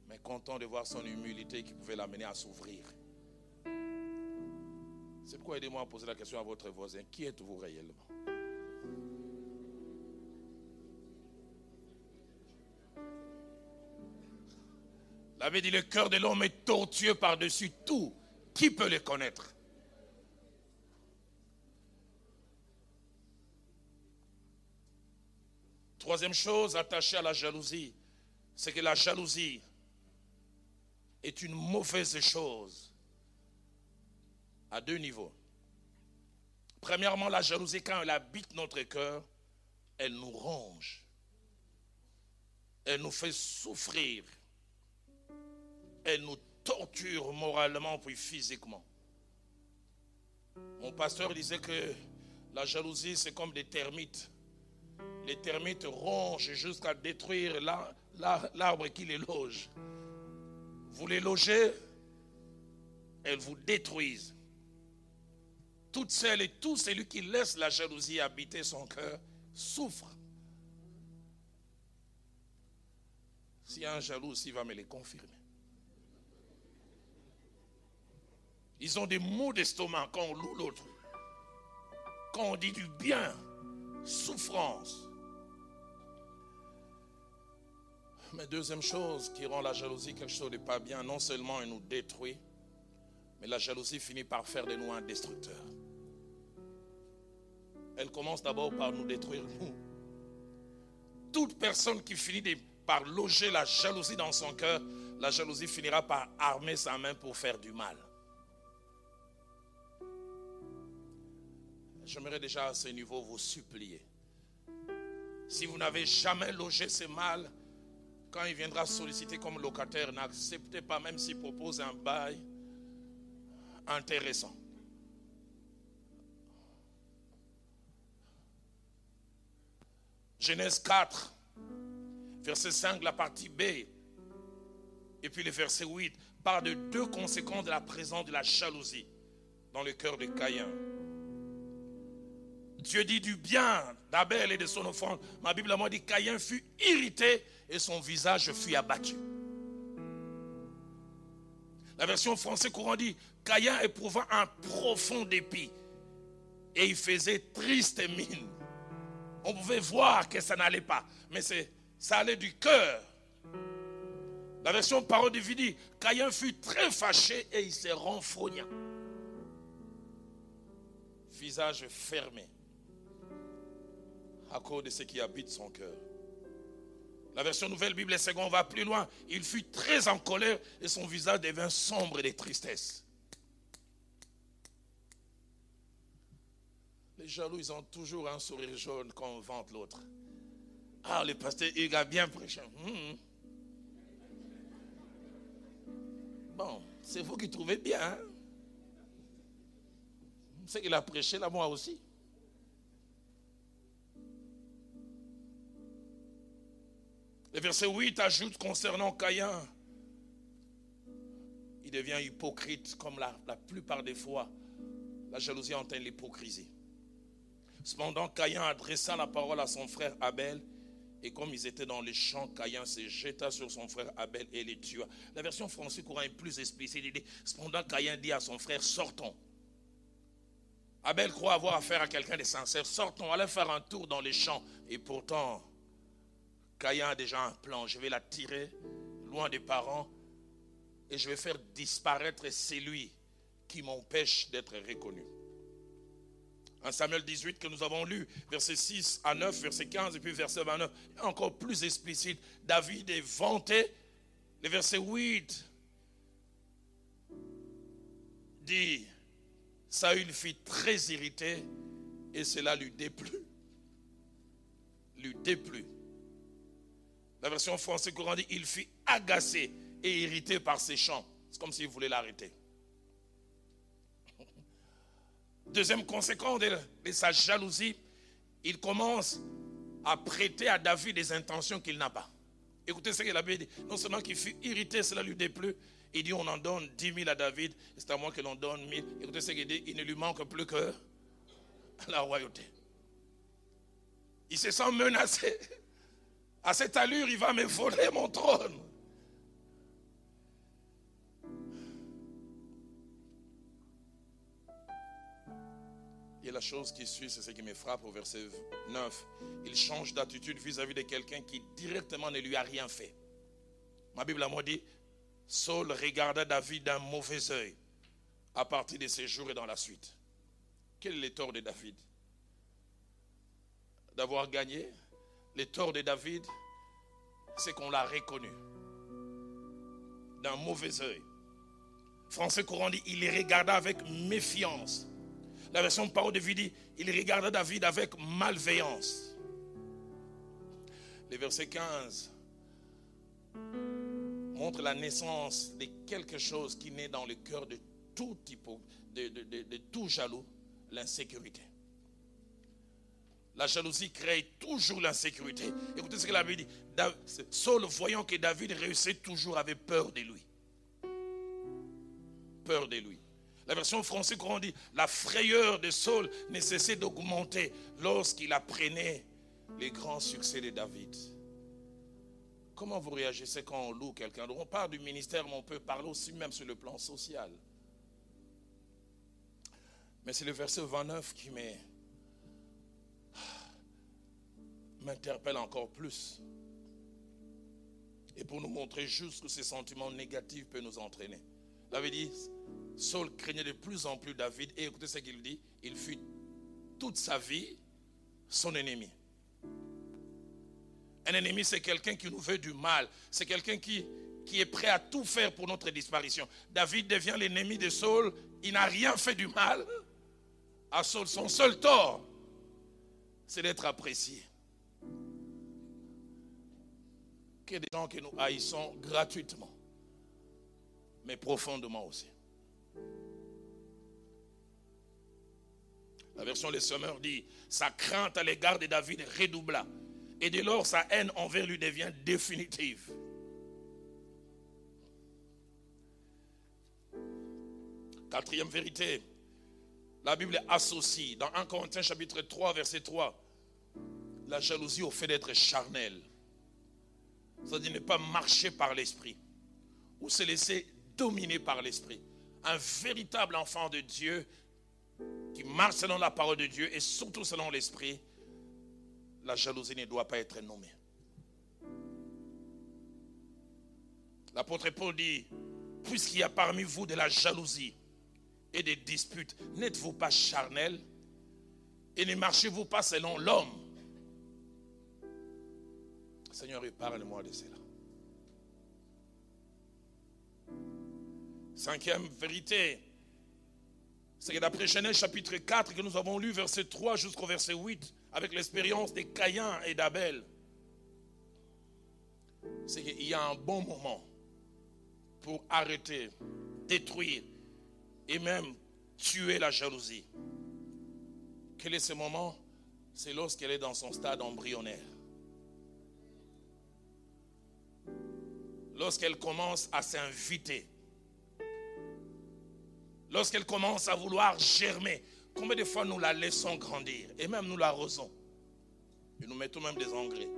Mais content de voir son humilité qui pouvait l'amener à s'ouvrir. C'est pourquoi aidez-moi à poser la question à votre voisin. Qui êtes-vous réellement? L'avait dit, le cœur de l'homme est tortueux par-dessus tout. Qui peut le connaître? Troisième chose attachée à la jalousie, c'est que la jalousie est une mauvaise chose à deux niveaux. Premièrement, la jalousie, quand elle habite notre cœur, elle nous ronge. Elle nous fait souffrir. Elle nous torture moralement puis physiquement. Mon pasteur disait que la jalousie, c'est comme des termites. Les termites rongent jusqu'à détruire l'arbre qui les loge. Vous les logez, elles vous détruisent. Toutes celles et tous celui qui laisse la jalousie habiter son cœur souffre. S'il y a un jaloux, il va me les confirmer. Ils ont des maux d'estomac quand on loue l'autre. Quand on dit du bien, souffrance. Mais deuxième chose qui rend la jalousie quelque chose de pas bien, non seulement elle nous détruit, mais la jalousie finit par faire de nous un destructeur. Elle commence d'abord par nous détruire nous. Toute personne qui finit par loger la jalousie dans son cœur, la jalousie finira par armer sa main pour faire du mal. J'aimerais déjà à ce niveau vous supplier. Si vous n'avez jamais logé ce mal, quand il viendra solliciter comme locataire, n'acceptez pas même s'il propose un bail intéressant. Genèse 4, Verset 5, la partie B. Et puis le verset 8 parle de deux conséquences de la présence de la jalousie dans le cœur de Caïn. Dieu dit du bien d'Abel et de son offrande. Ma Bible m'a dit Caïn fut irrité et son visage fut abattu. La version française courant dit Caïn éprouva un profond dépit et il faisait triste mine. On pouvait voir que ça n'allait pas, mais ça allait du cœur. La version parole de dit Caïn fut très fâché et il se renfrogna. Visage fermé à cause de ce qui habite son cœur. La version Nouvelle Bible seconde va plus loin. Il fut très en colère et son visage devint sombre de tristesse. Jaloux, ils ont toujours un sourire jaune quand on vante l'autre. Ah, le pasteur Hugues a bien prêché. Hmm. Bon, c'est vous qui trouvez bien. Hein? C'est qu'il a prêché là, moi aussi. Le verset 8 ajoute concernant Caïn, il devient hypocrite comme la, plupart des fois. La jalousie entraîne l'hypocrisie. Cependant, Caïn adressa la parole à son frère Abel. Et comme ils étaient dans les champs, Caïn se jeta sur son frère Abel et les tua. La version française courant est plus explicite. Il dit, cependant, Caïn dit à son frère, sortons. Abel croit avoir affaire à quelqu'un de sincère. Sortons, allez faire un tour dans les champs. Et pourtant, Caïn a déjà un plan. Je vais la tirer loin des parents et je vais faire disparaître celui qui m'empêche d'être reconnu. En Samuel 18 que nous avons lu, verset 6 à 9, verset 15 et puis verset 29, encore plus explicite, David est vanté. Le verset 8 dit, Saül fit très irrité et cela lui déplut. Lui déplut. La version française courant dit il fut agacé et irrité par ses chants. C'est comme s'il voulait l'arrêter. Deuxième conséquence de, sa jalousie, il commence à prêter à David des intentions qu'il n'a pas. Écoutez ce qu'il a dit. Non seulement qu'il fut irrité, cela lui déplut. Il dit on en donne 10 000 à David, c'est à moi que l'on donne 1000. Écoutez ce qu'il dit, il ne lui manque plus que la royauté. Il se sent menacé. À cette allure, il va me voler mon trône. Et la chose qui suit, c'est ce qui me frappe au verset 9. Il change d'attitude vis-à-vis de quelqu'un qui directement ne lui a rien fait. Ma Bible a moi dit, Saul regarda David d'un mauvais œil à partir de ces jours et dans la suite. Quel est le tort de David D'avoir gagné? Le tort de David, c'est qu'on l'a reconnu d'un mauvais œil. Français courant dit, il les regarda avec méfiance. La version parole de vie dit, il regarda David avec malveillance. Le verset 15 montre la naissance de quelque chose qui naît dans le cœur de tout, de, de tout jaloux, l'insécurité. La jalousie crée toujours l'insécurité. Écoutez ce que la Bible dit. Saul, voyant que David réussissait toujours, avait peur de lui. Peur de lui. La version française courant dit, la frayeur de Saul ne cessait d'augmenter lorsqu'il apprenait les grands succès de David. Comment vous réagissez quand on loue quelqu'un On parle du ministère, mais on peut parler aussi même sur le plan social. Mais c'est le verset 29 qui m'interpelle encore plus. Et pour nous montrer juste que ces sentiments négatifs peuvent nous entraîner. David dit, Saul craignait de plus en plus David. Et écoutez ce qu'il dit, il fut toute sa vie son ennemi. Un ennemi, c'est quelqu'un qui nous veut du mal. C'est quelqu'un qui, est prêt à tout faire pour notre disparition. David devient l'ennemi de Saul. Il n'a rien fait du mal à Saul. Son seul tort, c'est d'être apprécié des gens que nous haïssons gratuitement, mais profondément aussi. La version Les Sommeurs dit Sa crainte à l'égard de David redoubla. Et dès lors, sa haine envers lui devient définitive. Quatrième vérité, la Bible associe dans 1 Corinthiens chapitre 3, verset 3, la jalousie au fait d'être charnel. C'est-à-dire ne pas marcher par l'esprit ou se laisser dominer par l'esprit. Un véritable enfant de Dieu qui marche selon la parole de Dieu et surtout selon l'esprit, la jalousie ne doit pas être nommée. L'apôtre Paul dit, puisqu'il y a parmi vous de la jalousie et des disputes, n'êtes-vous pas charnel et ne marchez-vous pas selon l'homme? Seigneur, parle-moi de cela. Cinquième vérité, c'est que d'après Genèse chapitre 4 que nous avons lu, verset 3 jusqu'au verset 8, avec l'expérience de Caïn et d'Abel, c'est qu'il y a un bon moment pour arrêter, détruire et même tuer la jalousie. Quel est ce moment? C'est lorsqu'elle est dans son stade embryonnaire. Lorsqu'elle commence à s'inviter lorsqu'elle commence à vouloir germer, combien de fois nous la laissons grandir? Et même nous l'arrosons et nous mettons même des engrais.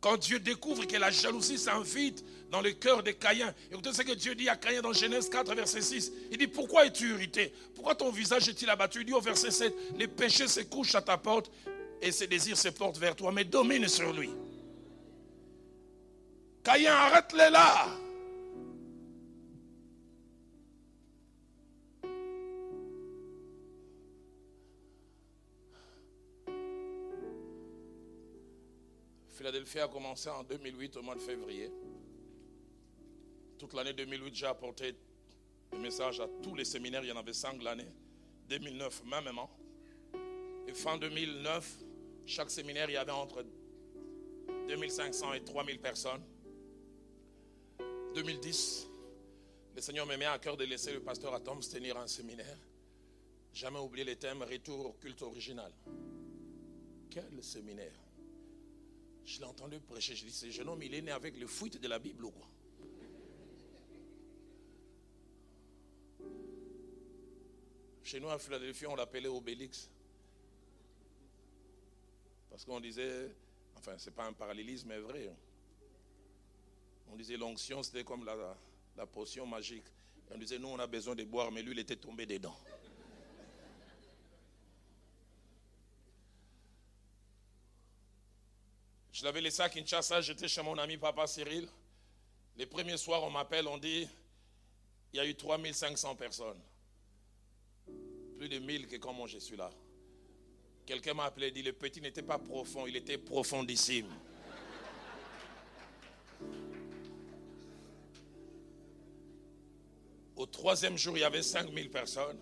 Quand Dieu découvre que la jalousie s'invite dans le cœur de Caïn, écoutez ce que Dieu dit à Caïn dans Genèse 4, verset 6. Il dit, pourquoi es-tu irrité? Pourquoi ton visage est-il abattu? Il dit au verset 7, les péchés se couchent à ta porte et ses désirs se portent vers toi, mais domine sur lui. Caïn, arrête-les là. Philadelphie a commencé en 2008 au mois de février. Toute l'année 2008, j'ai apporté des messages à tous les séminaires. Il y en avait cinq l'année. 2009, même. Et fin 2009, chaque séminaire, il y avait entre 2500 et 3000 personnes. 2010, le Seigneur me met à cœur de laisser le pasteur Atom tenir un séminaire. Jamais oublié le thème Retour au culte original. Quel séminaire? Je l'ai entendu prêcher. Je dis, ce jeune homme, il est né avec le fuite de la Bible ou quoi Chez nous à Philadelphie, on l'appelait Obélix. Parce qu'on disait, enfin, ce n'est pas un parallélisme, mais vrai. On disait l'onction, c'était comme la, la potion magique. on disait, nous, on a besoin de boire, mais lui, il était tombé dedans. Je l'avais laissé à Kinshasa, j'étais chez mon ami Papa Cyril. Les premiers soirs, on m'appelle, on dit, il y a eu 3500 personnes. Plus de 1000 que comment je suis là. Quelqu'un m'a appelé dit, le petit n'était pas profond, il était profondissime. Au troisième jour, il y avait 5000 personnes.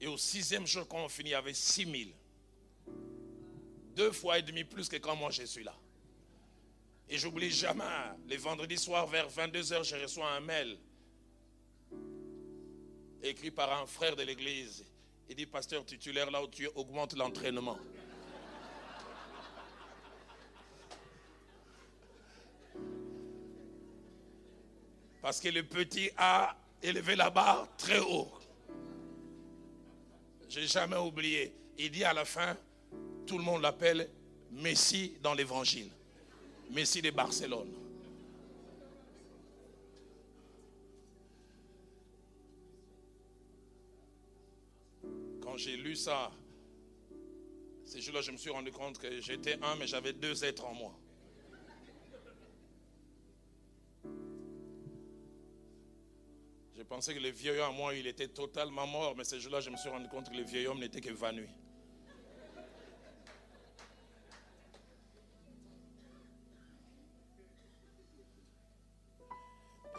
Et au sixième jour, quand on finit, il y avait 6000 deux fois et demi plus que quand moi je suis là. Et j'oublie jamais, les vendredis soirs vers 22h, je reçois un mail écrit par un frère de l'église. Il dit, pasteur titulaire, là où tu augmentes l'entraînement. Parce que le petit a élevé la barre très haut. J'ai jamais oublié. Il dit à la fin, tout le monde l'appelle Messie dans l'évangile. Messie de Barcelone. Quand j'ai lu ça, ces jours-là, je me suis rendu compte que j'étais un, mais j'avais deux êtres en moi. Je pensais que le vieil homme moi, il était totalement mort, mais ces jours-là, je me suis rendu compte que le vieil homme n'était qu'évanoui.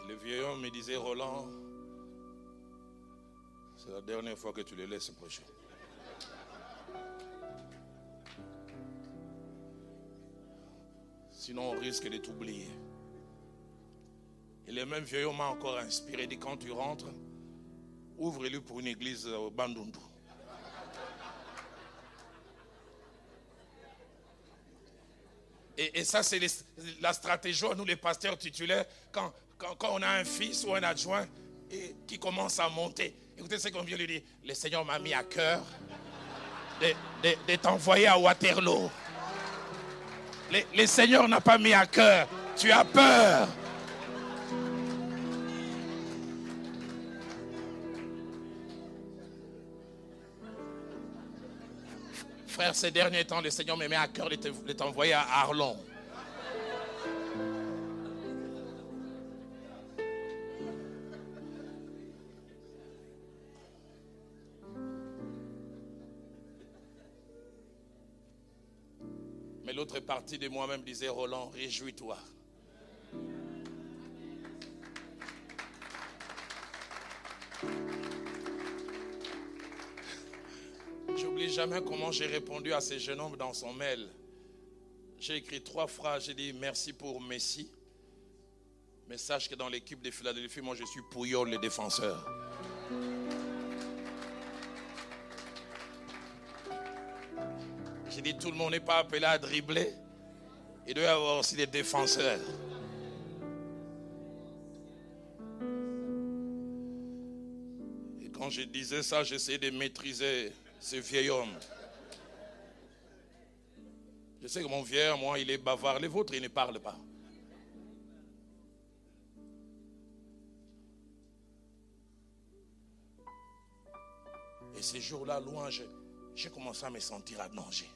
Le vieil homme me disait, Roland, c'est la dernière fois que tu le laisses prêcher. Sinon, on risque de t'oublier. Et le même vieil homme m'a encore inspiré. dit quand tu rentres, ouvre-le pour une église au Bandundu. Et, ça, c'est la stratégie, nous les pasteurs titulaires, quand, quand, on a un fils ou un adjoint qui commence à monter. Écoutez ce qu'on vient lui dire. Le Seigneur m'a mis à cœur de, t'envoyer à Waterloo. Le, le Seigneur n'a pas mis à cœur. Tu as peur. Frère, ces derniers temps, le Seigneur me met à cœur de t'envoyer à Arlon. De moi-même disait, Roland, réjouis-toi. J'oublie jamais comment j'ai répondu à ce jeune homme dans son mail. J'ai écrit trois phrases. J'ai dit merci pour Messi. Mais sache que dans l'équipe de Philadelphie, moi je suis Pouyol le défenseur. J'ai dit tout le monde n'est pas appelé à dribbler. Il doit y avoir aussi des défenseurs. Et quand je disais ça, j'essayais de maîtriser ce vieil homme. Je sais que mon vieil, moi, il est bavard. Les vôtres, il ne parle pas. Et ces jours-là, loin, j'ai commencé à me sentir à danger.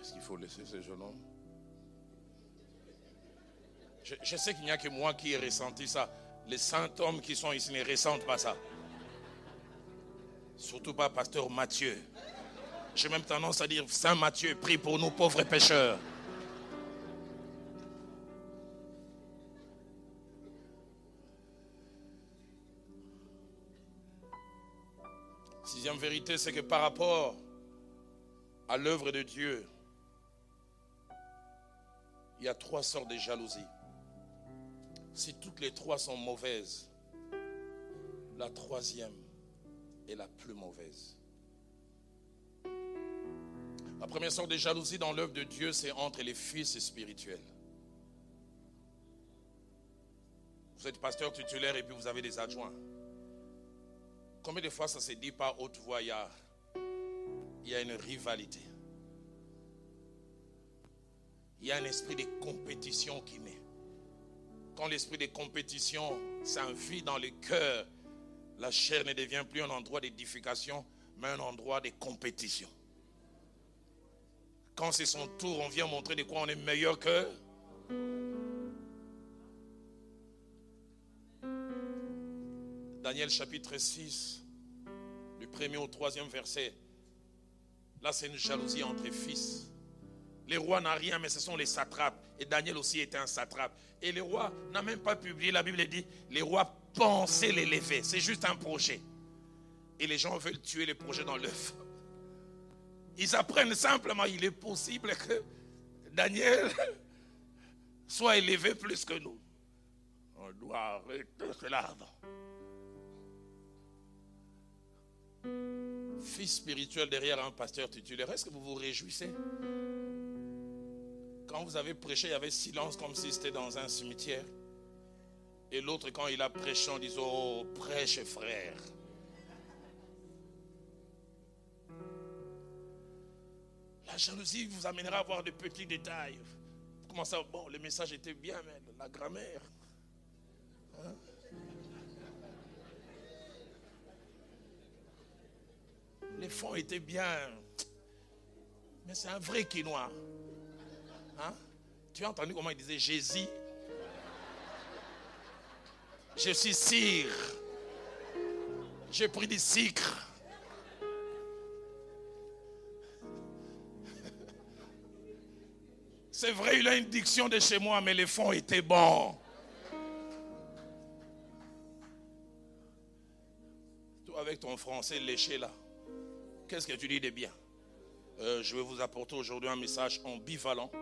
Est-ce qu'il faut laisser ce jeune homme je, sais qu'il n'y a que moi qui ai ressenti ça. Les saints hommes qui sont ici ne ressentent pas ça. Surtout pas pasteur Matthieu. J'ai même tendance à dire Saint Matthieu, prie pour nous pauvres pécheurs. Sixième vérité, c'est que par rapport à l'œuvre de Dieu, il y a trois sortes de jalousie. Si toutes les trois sont mauvaises, la troisième est la plus mauvaise. La première sorte de jalousie dans l'œuvre de Dieu, c'est entre les fils spirituels. Vous êtes pasteur titulaire et puis vous avez des adjoints. Combien de fois ça se dit par haute voix, il y a une rivalité? Il y a un esprit de compétition qui naît. Quand l'esprit de compétition s'invite dans le cœur la chair ne devient plus un endroit d'édification, mais un endroit de compétition. Quand c'est son tour, on vient montrer de quoi on est meilleur que. Daniel chapitre 6, du premier au troisième verset. Là, c'est une jalousie entre fils. Les rois n'ont rien, mais ce sont les satrapes. Et Daniel aussi était un satrape. Et les rois n'a même pas publié, la Bible dit, les rois penser l'élever. C'est juste un projet. Et les gens veulent tuer le projet dans l'œuf. Ils apprennent simplement, il est possible que Daniel soit élevé plus que nous. On doit arrêter cela. Fils spirituel derrière un pasteur titulaire, est-ce que vous vous réjouissez? Quand vous avez prêché, il y avait silence comme si c'était dans un cimetière. Et l'autre, quand il a prêché, on dit Oh, prêche, frère. La jalousie vous amènera à voir de petits détails. Vous commencez à bon, le message était bien, mais la grammaire. Hein? Les fonds étaient bien. Mais c'est un vrai quinoa. Hein? Tu as entendu comment il disait Jésus? Je suis cire. J'ai pris du sucre. C'est vrai, il a une diction de chez moi, mais les fonds étaient bons. Toi, avec ton français léché là, qu'est-ce que tu dis de bien? Euh, Je vais vous apporter aujourd'hui un message ambivalent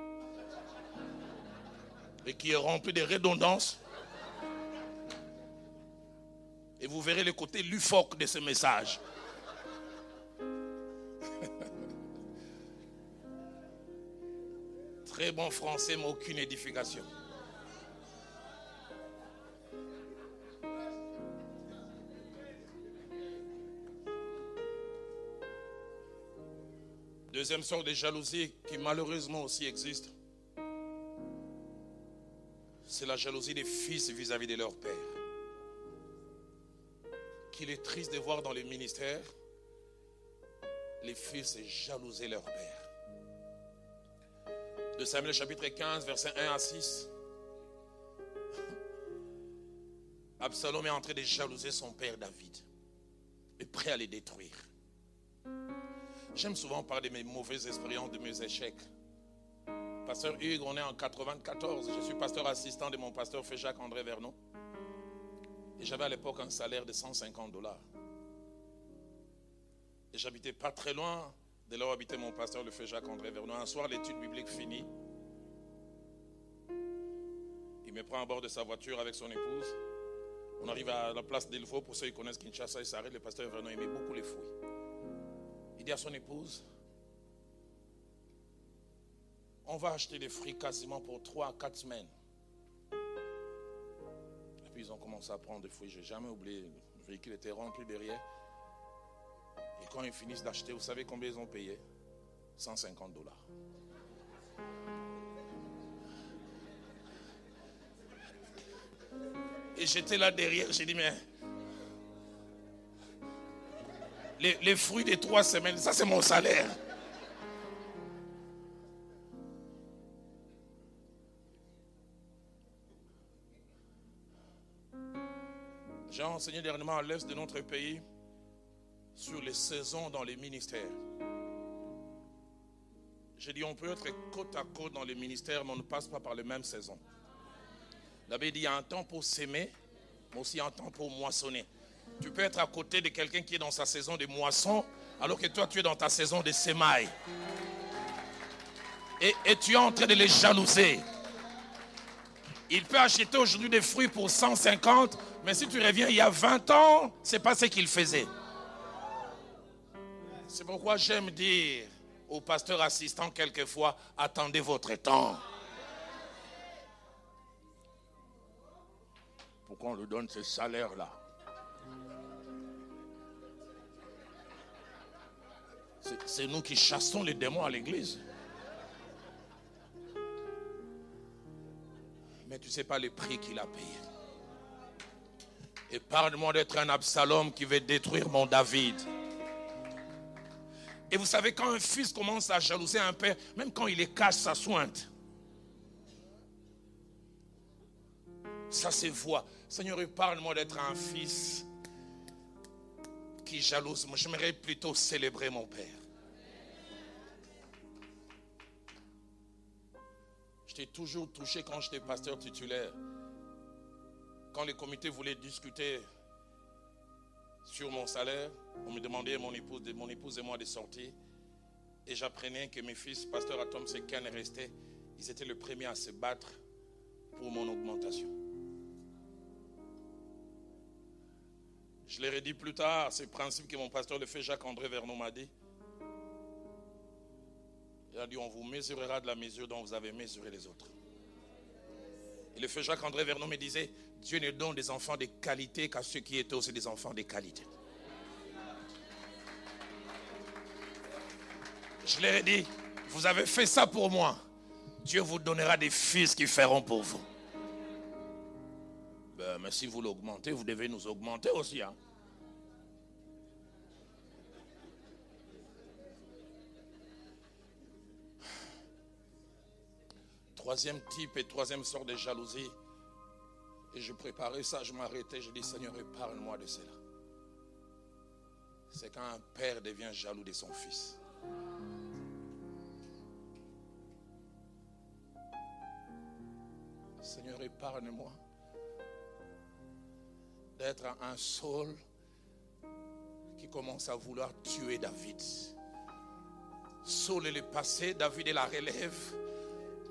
et qui est rempli de redondances. Et vous verrez le côté lufoque de ce message. Très bon français, mais aucune édification. Deuxième sorte de jalousie qui malheureusement aussi existe, c'est la jalousie des fils vis-à-vis de leur père. Qu'il est triste de voir dans les ministères les fils jalouser leur père. De Samuel chapitre 15, versets 1 à 6. Absalom est en train de jalouser son père David, est prêt à les détruire. J'aime souvent parler de mes mauvaises expériences, de mes échecs. Pasteur Hugues, on est en 94. Je suis pasteur assistant de mon pasteur Féjac André Vernon. Et j'avais à l'époque un salaire de 150 dollars. Et j'habitais pas très loin de là où habitait mon pasteur, le Féjac André Vernon. Un soir, l'étude biblique finie. Il me prend à bord de sa voiture avec son épouse. On arrive à la place d'Ilfo. Pour ceux qui connaissent Kinshasa, il s'arrête. Le pasteur Vernon aimait beaucoup les fruits dit à son épouse, on va acheter des fruits quasiment pour 3 à 4 semaines. Et puis ils ont commencé à prendre des fruits. Je n'ai jamais oublié. Le véhicule était rempli derrière. Et quand ils finissent d'acheter, vous savez combien ils ont payé? 150 dollars. Et j'étais là derrière, j'ai dit, mais les, fruits des trois semaines, ça c'est mon salaire. Enseigné dernièrement à l'est de notre pays sur les saisons dans les ministères. J'ai dit, on peut être côte à côte dans les ministères, mais on ne passe pas par les mêmes saisons. La dit, il y a un temps pour s'aimer, mais aussi un temps pour moissonner. Tu peux être à côté de quelqu'un qui est dans sa saison de moisson, alors que toi, tu es dans ta saison de sémailles. Et, tu es en train de les jalouser. Il peut acheter aujourd'hui des fruits pour 150, mais si tu reviens il y a 20 ans, c'est pas ce qu'il faisait. C'est pourquoi j'aime dire aux pasteurs assistants quelquefois, attendez votre temps. Pourquoi on lui donne ce salaire-là C'est nous qui chassons les démons à l'église. Sais pas le prix qu'il a payé. Et parle-moi d'être un Absalom qui veut détruire mon David. Et vous savez, quand un fils commence à jalouser un père, même quand il est cache, ça sointe. Ça se voit. Seigneur, parle-moi d'être un fils qui jalouse. Moi, j'aimerais plutôt célébrer mon père. J'étais toujours touché quand j'étais pasteur titulaire. Quand les comités voulaient discuter sur mon salaire, on me demandait mon épouse, mon épouse et moi de sortir. Et j'apprenais que mes fils, pasteur Atom Sekan et resté, ils étaient les premiers à se battre pour mon augmentation. Je leur ai dit plus tard, c'est le principe que mon pasteur le fait, Jacques-André Vernon m'a dit. Il a dit, on vous mesurera de la mesure dont vous avez mesuré les autres. Et le feu Jacques-André Vernon me disait, Dieu ne donne des enfants de qualité qu'à ceux qui étaient aussi des enfants de qualité. Je leur ai dit, vous avez fait ça pour moi. Dieu vous donnera des fils qui feront pour vous. Ben, mais si vous l'augmentez, vous devez nous augmenter aussi. Hein? Troisième type et troisième sorte de jalousie. Et je préparais ça, je m'arrêtais, je dis Seigneur, parle-moi de cela. C'est quand un père devient jaloux de son fils. Seigneur, épargne-moi d'être un Saul qui commence à vouloir tuer David. Saul est le passé, David est la relève,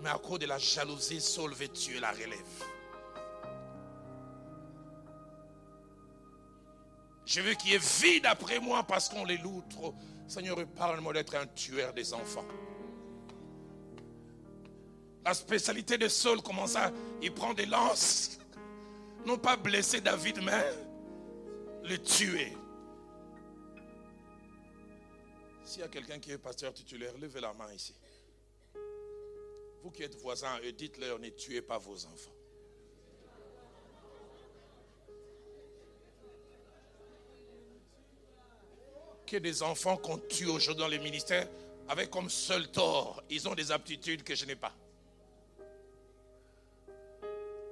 mais à cause de la jalousie, Saul veut tuer la relève. Je veux qu'il y ait vide après moi parce qu'on les loue trop. Seigneur, parle-moi d'être un tueur des enfants. La spécialité de Saul commence à. Il prend des lances. Non pas blesser David, mais le tuer. S'il y a quelqu'un qui est pasteur titulaire, levez la main ici. Vous qui êtes voisins, dites-leur ne tuez pas vos enfants. Que des enfants qu'on tue aujourd'hui dans les ministères avec comme seul tort, ils ont des aptitudes que je n'ai pas.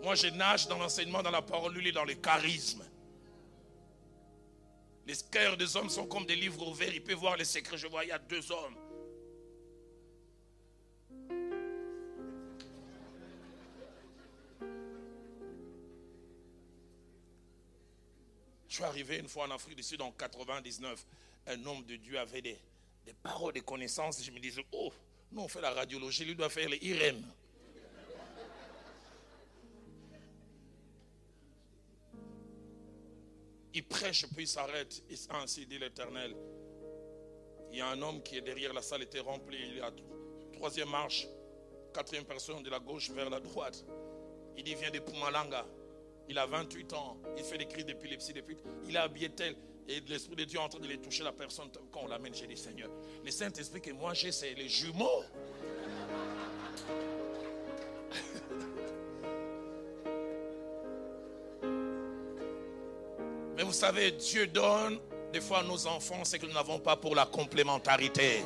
Moi, je nage dans l'enseignement, dans la parole, lui, dans le charisme. Les cœurs des hommes sont comme des livres ouverts. Il peut voir les secrets. Je vois, il y a deux hommes. Je suis arrivé une fois en Afrique du Sud en 99. Un homme de Dieu avait des, des paroles, des connaissances. Je me disais, oh, nous on fait la radiologie, lui doit faire les IRM. Il prêche, puis il s'arrête. Ainsi dit l'Éternel. Il y a un homme qui est derrière la salle, était remplie. Il y a troisième marche, quatrième personne de la gauche vers la droite. Il dit, vient de Pumalanga. Il a 28 ans. Il fait des cris d'épilepsie depuis. Il a habillé tel. Et l'Esprit de Dieu est en train de les toucher la personne. Quand on l'amène, j'ai dit, Seigneur, le Saint-Esprit que moi j'ai, c'est les jumeaux. Mais vous savez, Dieu donne des fois à nos enfants ce que nous n'avons pas pour la complémentarité.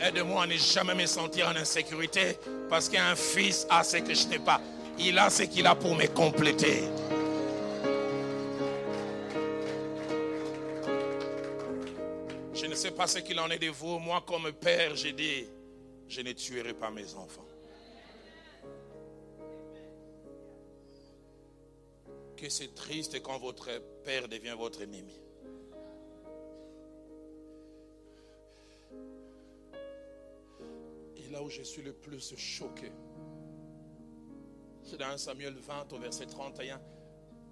Aide-moi à ne jamais me sentir en insécurité parce qu'un fils a ce que je n'ai pas. Il a ce qu'il a pour me compléter. Je ne sais pas ce qu'il en est de vous. Moi, comme père, j'ai dit, je ne tuerai pas mes enfants. Que c'est triste quand votre père devient votre ennemi. Où je suis le plus choqué, c'est dans 1 Samuel 20 au verset 31.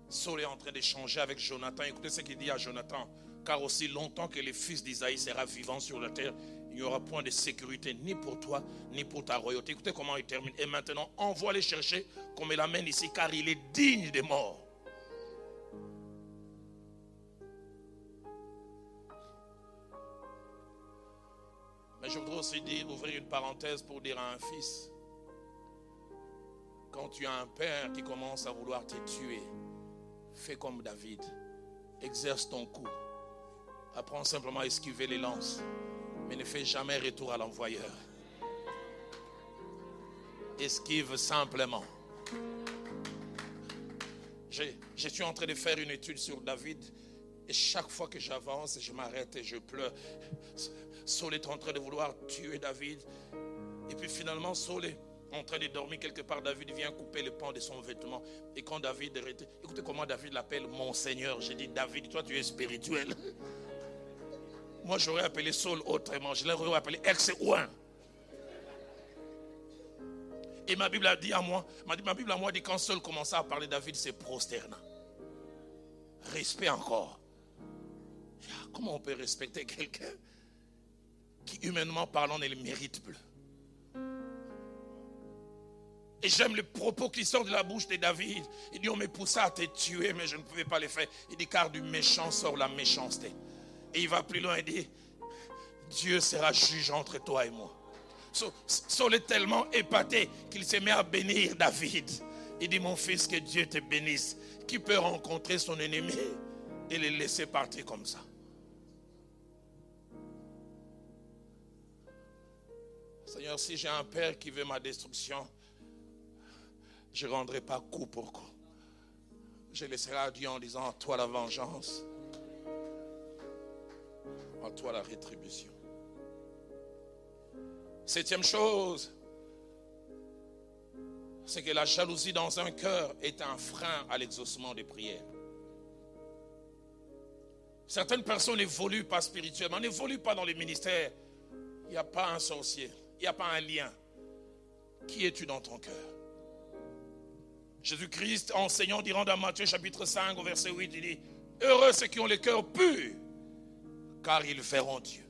Saul est en train d'échanger avec Jonathan. Écoutez ce qu'il dit à Jonathan. Car aussi longtemps que le fils d'Isaïe sera vivant sur la terre, il n'y aura point de sécurité ni pour toi, ni pour ta royauté. Écoutez comment il termine. Et maintenant, envoie les chercher comme il l'amène ici, car il est digne des morts. Je voudrais aussi dire, ouvrir une parenthèse pour dire à un fils, quand tu as un père qui commence à vouloir te tuer, fais comme David, exerce ton coup, apprends simplement à esquiver les lances, mais ne fais jamais retour à l'envoyeur. Esquive simplement. Je suis en train de faire une étude sur David et chaque fois que j'avance, je m'arrête et je pleure. Saul est en train de vouloir tuer David. Et puis finalement, Saul est en train de dormir quelque part. David vient couper le pan de son vêtement. Et quand David. Écoutez comment David l'appelle mon Seigneur. J'ai dit, David, toi tu es spirituel. Moi j'aurais appelé Saul autrement. Je l'aurais appelé ex-ouin. Et ma Bible a dit à moi, ma Bible à moi dit quand Saul commença à parler David, c'est prosterna. Respect encore. Comment on peut respecter quelqu'un? Qui, humainement parlant, ne le mérite plus Et j'aime les propos qui sortent de la bouche de David. Il dit, on me poussa à te tuer, mais je ne pouvais pas le faire. Il dit, car du méchant sort la méchanceté. Et il va plus loin et dit, Dieu sera juge entre toi et moi. Saul est tellement épaté qu'il se met à bénir David. Il dit, mon fils, que Dieu te bénisse. Qui peut rencontrer son ennemi et le laisser partir comme ça? Seigneur, si j'ai un père qui veut ma destruction, je ne rendrai pas coup pour coup. Je laisserai à Dieu en disant, à toi la vengeance, à toi la rétribution. Septième chose, c'est que la jalousie dans un cœur est un frein à l'exaucement des prières. Certaines personnes n'évoluent pas spirituellement, n'évoluent pas dans les ministères. Il n'y a pas un sorcier. N'y a pas un lien. Qui es-tu dans ton cœur? Jésus-Christ, enseignant, dirant dans Matthieu chapitre 5 au verset 8, il dit, Heureux ceux qui ont le cœur pur, car ils verront Dieu.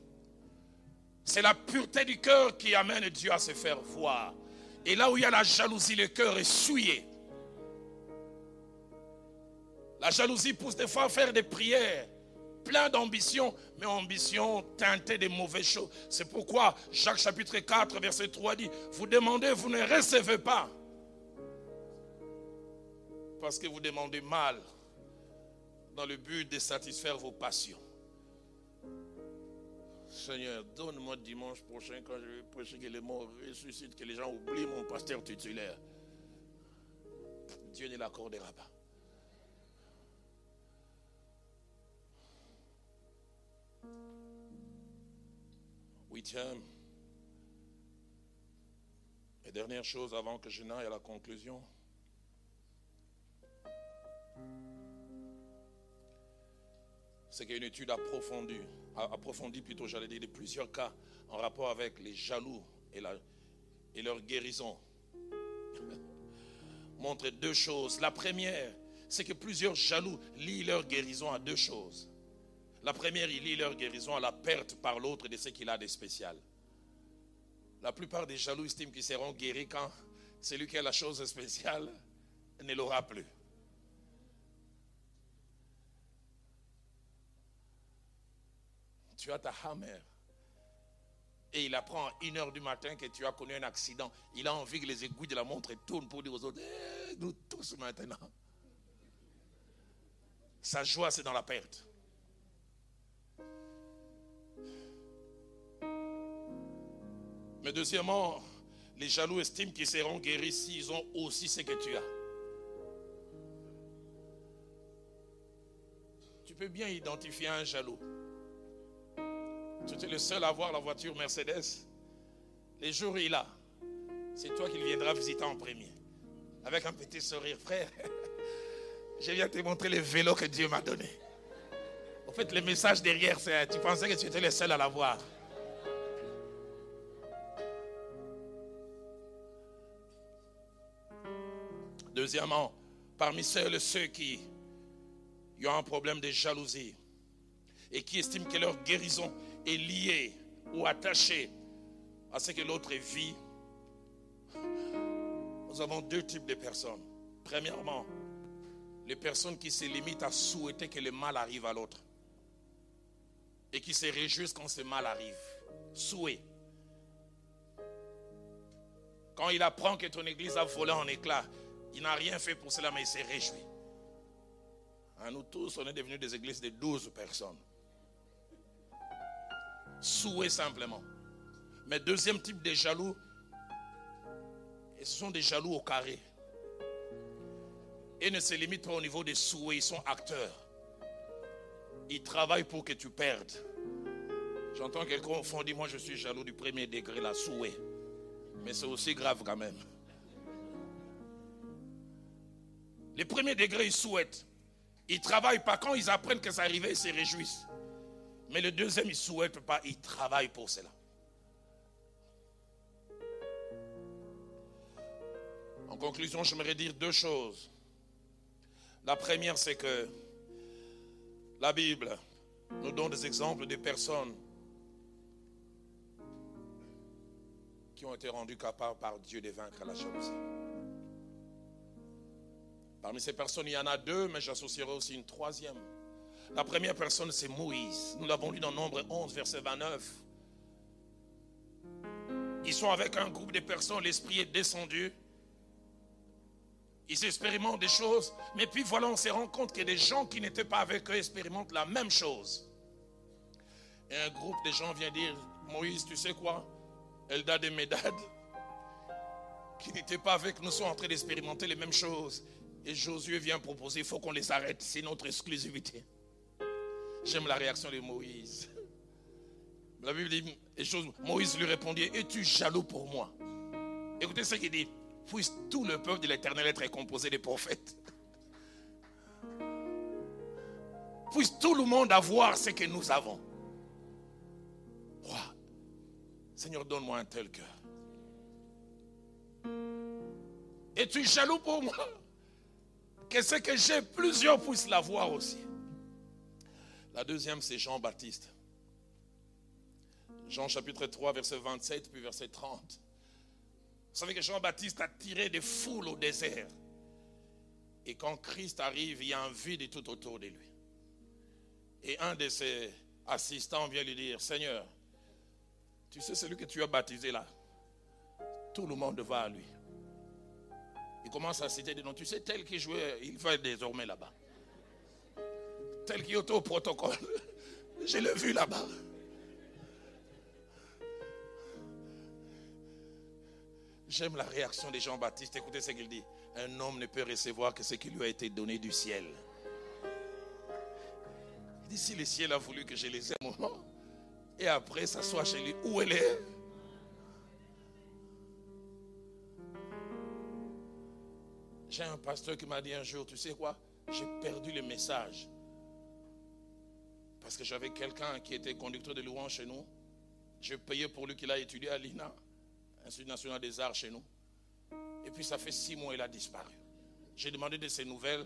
C'est la pureté du cœur qui amène Dieu à se faire voir. Et là où il y a la jalousie, le cœur est souillé. La jalousie pousse des fois à faire des prières, plein d'ambition, mais ambition teintée de mauvaises choses. C'est pourquoi Jacques chapitre 4, verset 3 dit, vous demandez, vous ne recevez pas. Parce que vous demandez mal dans le but de satisfaire vos passions. Seigneur, donne-moi dimanche prochain quand je vais prêcher que les morts ressuscitent, que les gens oublient mon pasteur titulaire. Dieu ne l'accordera pas. Huitième et dernière chose avant que je n'aille à la conclusion. C'est qu'il étude approfondie, approfondie plutôt, j'allais dire, de plusieurs cas en rapport avec les jaloux et leur guérison. Montre deux choses. La première, c'est que plusieurs jaloux lient leur guérison à deux choses. La première, il lie leur guérison à la perte par l'autre de ce qu'il a de spécial. La plupart des jaloux estiment qu'ils seront guéris quand celui qui a la chose spéciale ne l'aura plus. Tu as ta hammer. Et il apprend à une heure du matin que tu as connu un accident. Il a envie que les aiguilles de la montre tournent pour dire aux autres, eh, nous tous maintenant. Sa joie, c'est dans la perte. Mais deuxièmement, les jaloux estiment qu'ils seront guéris s'ils ont aussi ce que tu as. Tu peux bien identifier un jaloux. Tu es le seul à avoir la voiture Mercedes. Les jours il a, c'est toi qui viendra visiter en premier. Avec un petit sourire, frère. Je viens te montrer le vélo que Dieu m'a donné. En fait, le message derrière, c'est tu pensais que tu étais le seul à l'avoir. Deuxièmement, parmi ceux, ceux qui ont un problème de jalousie et qui estiment que leur guérison est liée ou attachée à ce que l'autre vit, nous avons deux types de personnes. Premièrement, les personnes qui se limitent à souhaiter que le mal arrive à l'autre et qui se réjouissent quand ce mal arrive. Souhait. Quand il apprend que ton église a volé en éclats, il n'a rien fait pour cela, mais il s'est réjoui. Nous tous, on est devenus des églises de 12 personnes. Souhait simplement. Mais deuxième type de jaloux, et ce sont des jaloux au carré. Ils ne se limitent pas au niveau des souhaits, ils sont acteurs. Ils travaillent pour que tu perdes. J'entends quelqu'un au fond dire, moi je suis jaloux du premier degré, la souhait. Mais c'est aussi grave quand même. Les premiers degrés, ils souhaitent. Ils ne travaillent pas. Quand ils apprennent que ça arrive, ils se réjouissent. Mais le deuxième, ils ne souhaitent pas. Ils travaillent pour cela. En conclusion, j'aimerais dire deux choses. La première, c'est que la Bible nous donne des exemples de personnes qui ont été rendues capables par Dieu de vaincre la jalousie. Parmi ces personnes, il y en a deux, mais j'associerai aussi une troisième. La première personne, c'est Moïse. Nous l'avons lu dans Nombre 11, verset 29. Ils sont avec un groupe de personnes, l'esprit est descendu. Ils expérimentent des choses, mais puis voilà, on se rend compte que des gens qui n'étaient pas avec eux expérimentent la même chose. Et un groupe de gens vient dire, Moïse, tu sais quoi? Eldad et Médad, qui n'étaient pas avec nous, sont en train d'expérimenter les mêmes choses. Et Josué vient proposer, il faut qu'on les arrête, c'est notre exclusivité. J'aime la réaction de Moïse. La Bible dit, Moïse lui répondit, es-tu jaloux pour moi? Écoutez ce qu'il dit, puisse tout le peuple de l'éternel être composé des prophètes. Puisse tout le monde avoir ce que nous avons. Seigneur, donne-moi un tel cœur. Es-tu jaloux pour moi? Que ce que j'ai, plusieurs puissent l'avoir aussi. La deuxième, c'est Jean-Baptiste. Jean chapitre 3, verset 27, puis verset 30. Vous savez que Jean-Baptiste a tiré des foules au désert. Et quand Christ arrive, il y a un vide tout autour de lui. Et un de ses assistants vient lui dire, Seigneur, tu sais celui que tu as baptisé là, tout le monde va à lui. Il commence à citer des noms. Tu sais, tel qui jouait, il va désormais là-bas. Tel qui est au protocole. Je l'ai vu là-bas. J'aime la réaction de Jean-Baptiste. Écoutez ce qu'il dit. Un homme ne peut recevoir que ce qui lui a été donné du ciel. Il dit, si le ciel a voulu que je les aime, et après s'assoit chez lui, où elle est? J'ai un pasteur qui m'a dit un jour, tu sais quoi? J'ai perdu le message. Parce que j'avais quelqu'un qui était conducteur de louange chez nous. Je payais pour lui qu'il a étudié à l'INA, Institut national des arts chez nous. Et puis ça fait six mois, il a disparu. J'ai demandé de ses nouvelles.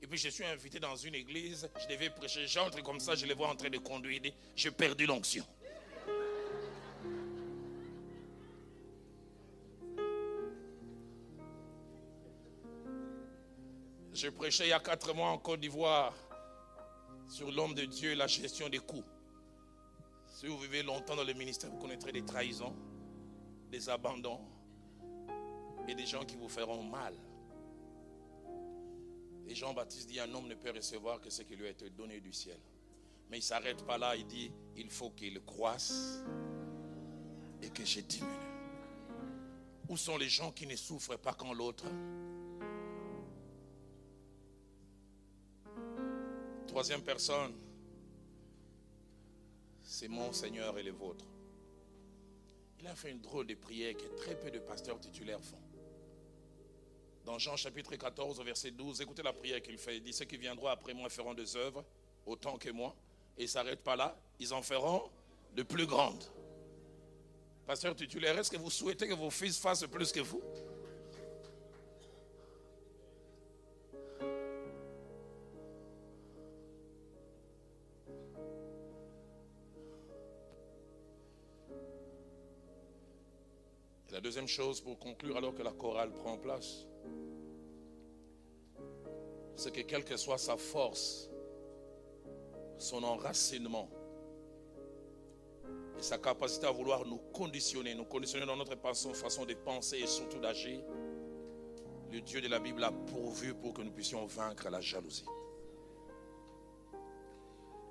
Et puis je suis invité dans une église. Je devais prêcher. J'entre comme ça, je les vois en train de conduire. J'ai perdu l'onction. Je prêchais il y a quatre mois en Côte d'Ivoire sur l'homme de Dieu et la gestion des coûts. Si vous vivez longtemps dans le ministère, vous connaîtrez des trahisons, des abandons et des gens qui vous feront mal. Et Jean-Baptiste dit, un homme ne peut recevoir que ce qui lui a été donné du ciel. Mais il ne s'arrête pas là, il dit, il faut qu'il croisse et que je diminue. Où sont les gens qui ne souffrent pas quand l'autre Troisième personne, c'est mon Seigneur et les vôtres. Il a fait une drôle de prière que très peu de pasteurs titulaires font. Dans Jean chapitre 14, verset 12, écoutez la prière qu'il fait. Il dit, ceux qui viendront après moi feront des œuvres autant que moi. Et il ne s'arrête pas là, ils en feront de plus grandes. Pasteur titulaire, est-ce que vous souhaitez que vos fils fassent plus que vous? Chose pour conclure alors que la chorale prend place, c'est que quelle que soit sa force, son enracinement et sa capacité à vouloir nous conditionner, nous conditionner dans notre façon de penser et surtout d'agir, le Dieu de la Bible a pourvu pour que nous puissions vaincre la jalousie.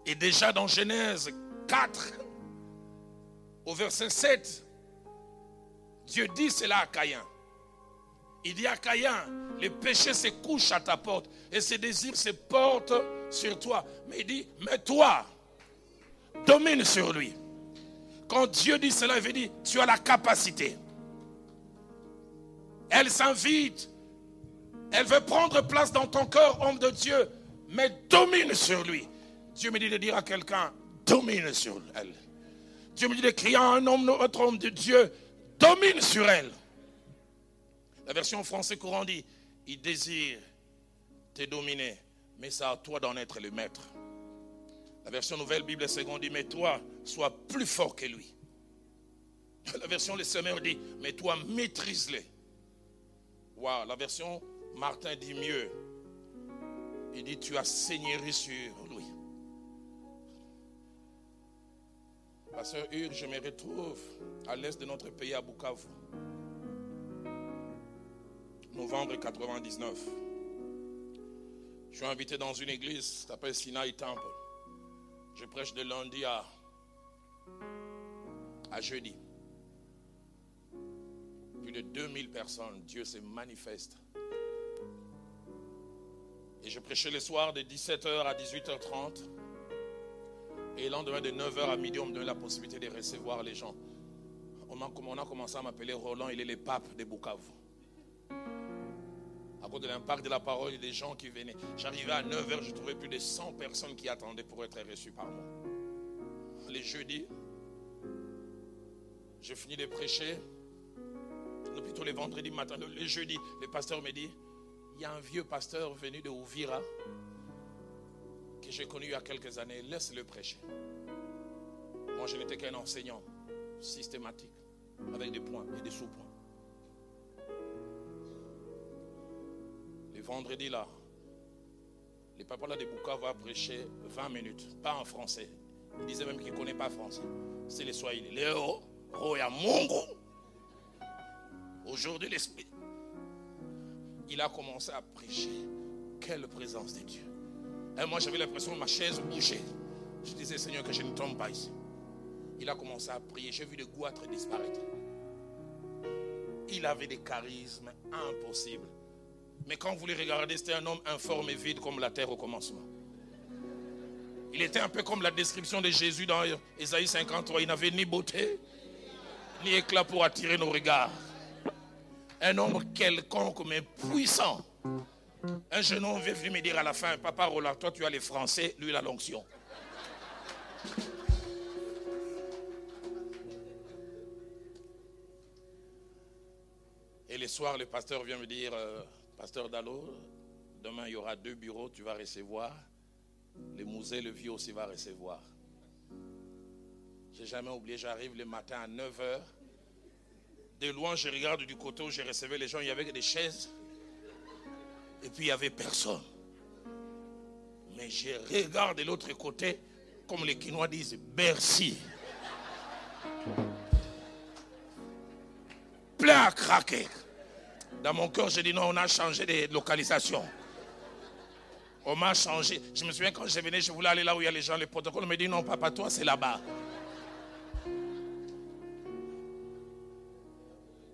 Et déjà dans Genèse 4, au verset 7, Dieu dit cela à Caïn. Il dit à Caïn, le péché se couche à ta porte et ses désirs se portent sur toi. Mais il dit, mais toi, domine sur lui. Quand Dieu dit cela, il veut dire, tu as la capacité. Elle s'invite. Elle veut prendre place dans ton cœur, homme de Dieu, mais domine sur lui. Dieu me dit de dire à quelqu'un, domine sur elle. Dieu me dit de crier à un homme, autre homme de Dieu, domine sur elle. La version française courant dit, il désire te dominer, mais c'est à toi d'en être le maître. La version nouvelle Bible seconde dit, mais toi, sois plus fort que lui. La version Les Semeurs dit, mais toi, maîtrise-les. Wow, la version Martin dit mieux. Il dit, tu as seigneurie sur Pasteur Hur, je me retrouve à l'est de notre pays, à Bukavu. Novembre 99. Je suis invité dans une église qui s'appelle Sinai Temple. Je prêche de lundi à, à jeudi. Plus de 2000 personnes, Dieu se manifeste. Et je prêchais le soir de 17h à 18h30. Et le lendemain de 9h à midi, on me donnait la possibilité de recevoir les gens. On a, commencé à m'appeler Roland, il est le pape de Bukavu. À cause de l'impact de la parole et des gens qui venaient. J'arrivais à 9h, je trouvais plus de 100 personnes qui attendaient pour être reçues par moi. Les jeudis, je finis de prêcher. Plutôt les vendredis matin, les jeudis, le pasteur me dit, il y a un vieux pasteur venu de Ouvira que j'ai connu il y a quelques années, laisse-le prêcher. Moi, je n'étais qu'un enseignant. systématique, avec des points et des sous-points. Les vendredis là, les papas là de Bouka va prêcher 20 minutes, pas en français. Il disait même qu'il ne connaît pas français. C'est les Swahili. Léo, Roya Mongo. Aujourd'hui, l'Esprit, il a commencé à prêcher. Quelle présence de Dieu. Moi, j'avais l'impression que ma chaise bougeait. Je disais, Seigneur, que je ne tombe pas ici. Il a commencé à prier. J'ai vu le goitre disparaître. Il avait des charismes impossibles. Mais quand vous les regardez, c'était un homme informe et vide comme la terre au commencement. Il était un peu comme la description de Jésus dans Ésaïe 53. Il n'avait ni beauté, ni éclat pour attirer nos regards. Un homme quelconque mais puissant. Un jeune homme venu me dire à la fin, Papa Roland, toi tu as les Français, lui il a l'onction. Et les soirs, le pasteur vient me dire, euh, Pasteur Dallot, demain il y aura deux bureaux, tu vas recevoir. Le musée, le vieux aussi va recevoir. J'ai jamais oublié, j'arrive le matin à 9h. De loin, je regarde du côté où j'ai recevé les gens, il y avait des chaises. Et puis il n'y avait personne. Mais je regarde de l'autre côté, comme les Quinois disent, Bercy. Plein à craquer. Dans mon cœur, j'ai dit non, on a changé de localisation. On m'a changé. Je me souviens quand je venais, je voulais aller là où il y a les gens, les protocoles. me dit non, papa, toi, c'est là-bas.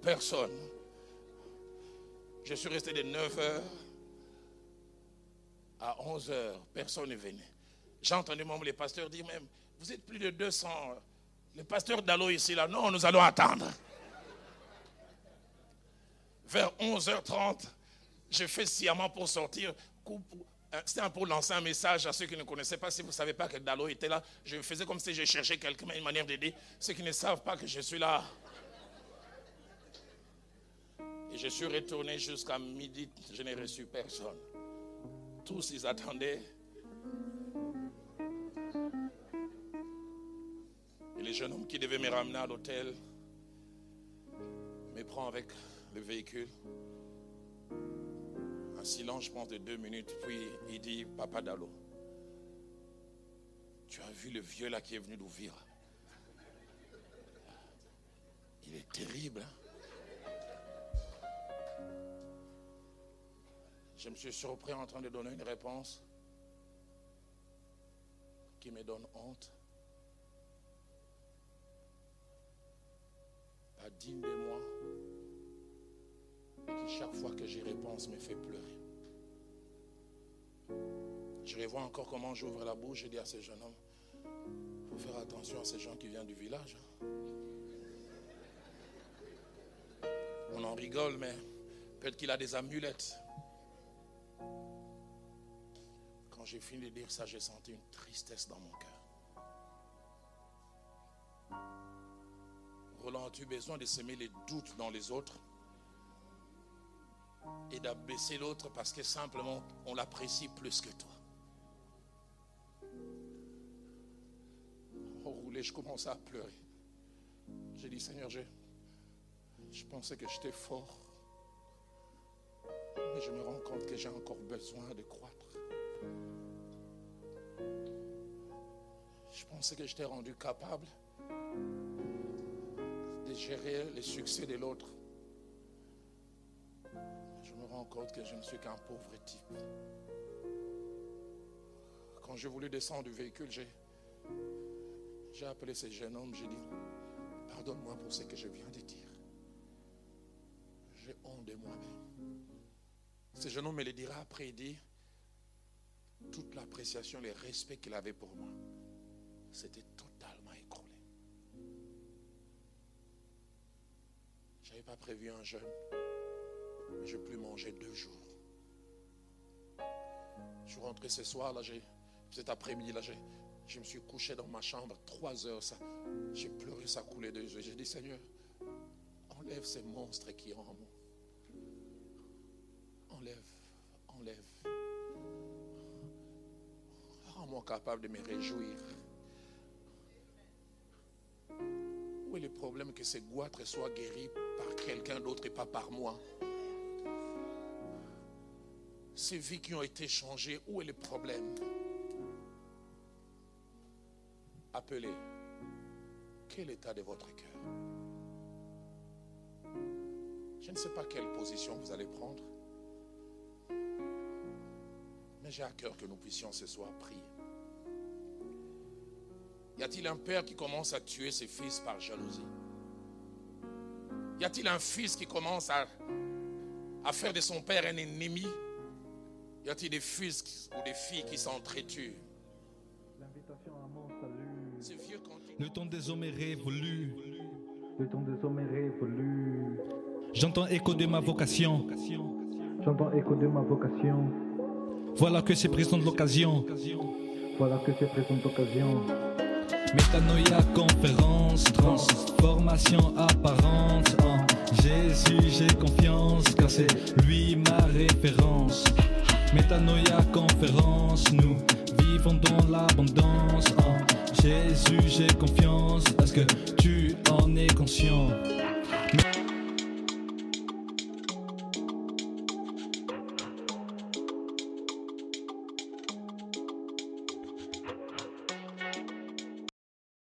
Personne. Je suis resté de 9h à 11h. Personne n'est venu. J'ai entendu même les pasteurs dire même, vous êtes plus de 200. Le pasteur Dalo ici, là, non, nous allons attendre. Vers 11h30, j'ai fait sciemment pour sortir. C'était pour lancer un message à ceux qui ne connaissaient pas. Si vous ne savez pas que Dalo était là, je faisais comme si je cherchais quelqu'un, une manière d'aider ceux qui ne savent pas que je suis là. Et je suis retourné jusqu'à midi, je n'ai reçu personne. Tous, ils attendaient. Et les jeunes hommes qui devaient me ramener à l'hôtel me prend avec le véhicule. Un silence, je pense, de deux minutes. Puis il dit, Papa Dalo, tu as vu le vieux là qui est venu d'ouvrir Il est terrible. Hein? Je me suis surpris en train de donner une réponse qui me donne honte. Pas digne de moi qui chaque fois que j'y réponse me fait pleurer. Je revois encore comment j'ouvre la bouche et dis à ce jeune homme, il faut faire attention à ces gens qui viennent du village. Hein. On en rigole, mais peut-être qu'il a des amulettes. Quand j'ai fini de dire ça, j'ai senti une tristesse dans mon cœur. Roland, as-tu besoin de semer les doutes dans les autres et d'abaisser l'autre parce que simplement on l'apprécie plus que toi? Au roulé, je commençais à pleurer. J'ai dit, Seigneur, je pensais que j'étais fort. Mais je me rends compte que j'ai encore besoin de croître. Je pensais que j'étais rendu capable de gérer le succès de l'autre compte que je ne suis qu'un pauvre type. Quand j'ai voulu descendre du véhicule, j'ai appelé ce jeune homme, j'ai dit, pardonne-moi pour ce que je viens de dire. J'ai honte de moi-même. Ce jeune homme me le dira après, il dit, toute l'appréciation, le respect qu'il avait pour moi, c'était totalement écroulé. Je n'avais pas prévu un jeune. Je n'ai plus mangé deux jours. Je suis rentré ce soir, là, cet après-midi, là, je me suis couché dans ma chambre trois heures. J'ai pleuré, ça coulait de yeux. J'ai dit, Seigneur, enlève ces monstres qui ont en moi. Enlève, enlève. Rends-moi capable de me réjouir. Où est est le problème que ces goitres soient guéris par quelqu'un d'autre et pas par moi? Ces vies qui ont été changées, où est le problème? Appelez. Quel état de votre cœur? Je ne sais pas quelle position vous allez prendre. Mais j'ai à cœur que nous puissions ce soir prier. Y a-t-il un père qui commence à tuer ses fils par jalousie? Y a-t-il un fils qui commence à, à faire de son père un ennemi? Y a-t-il des fils ou des filles qui s'entretuent L'invitation à mon salut. Le temps des hommes est révolu. Le temps des hommes est révolu. J'entends écho de ma vocation. J'entends écho de ma vocation. Voilà que c'est présent de l'occasion. Voilà que c'est présente occasion. Métanoïa, conférence, transformation apparente. En Jésus, j'ai confiance, car c'est lui ma référence. Métanoïa, conférence, nous vivons dans l'abondance. Jésus, j'ai confiance, est-ce que tu en es conscient?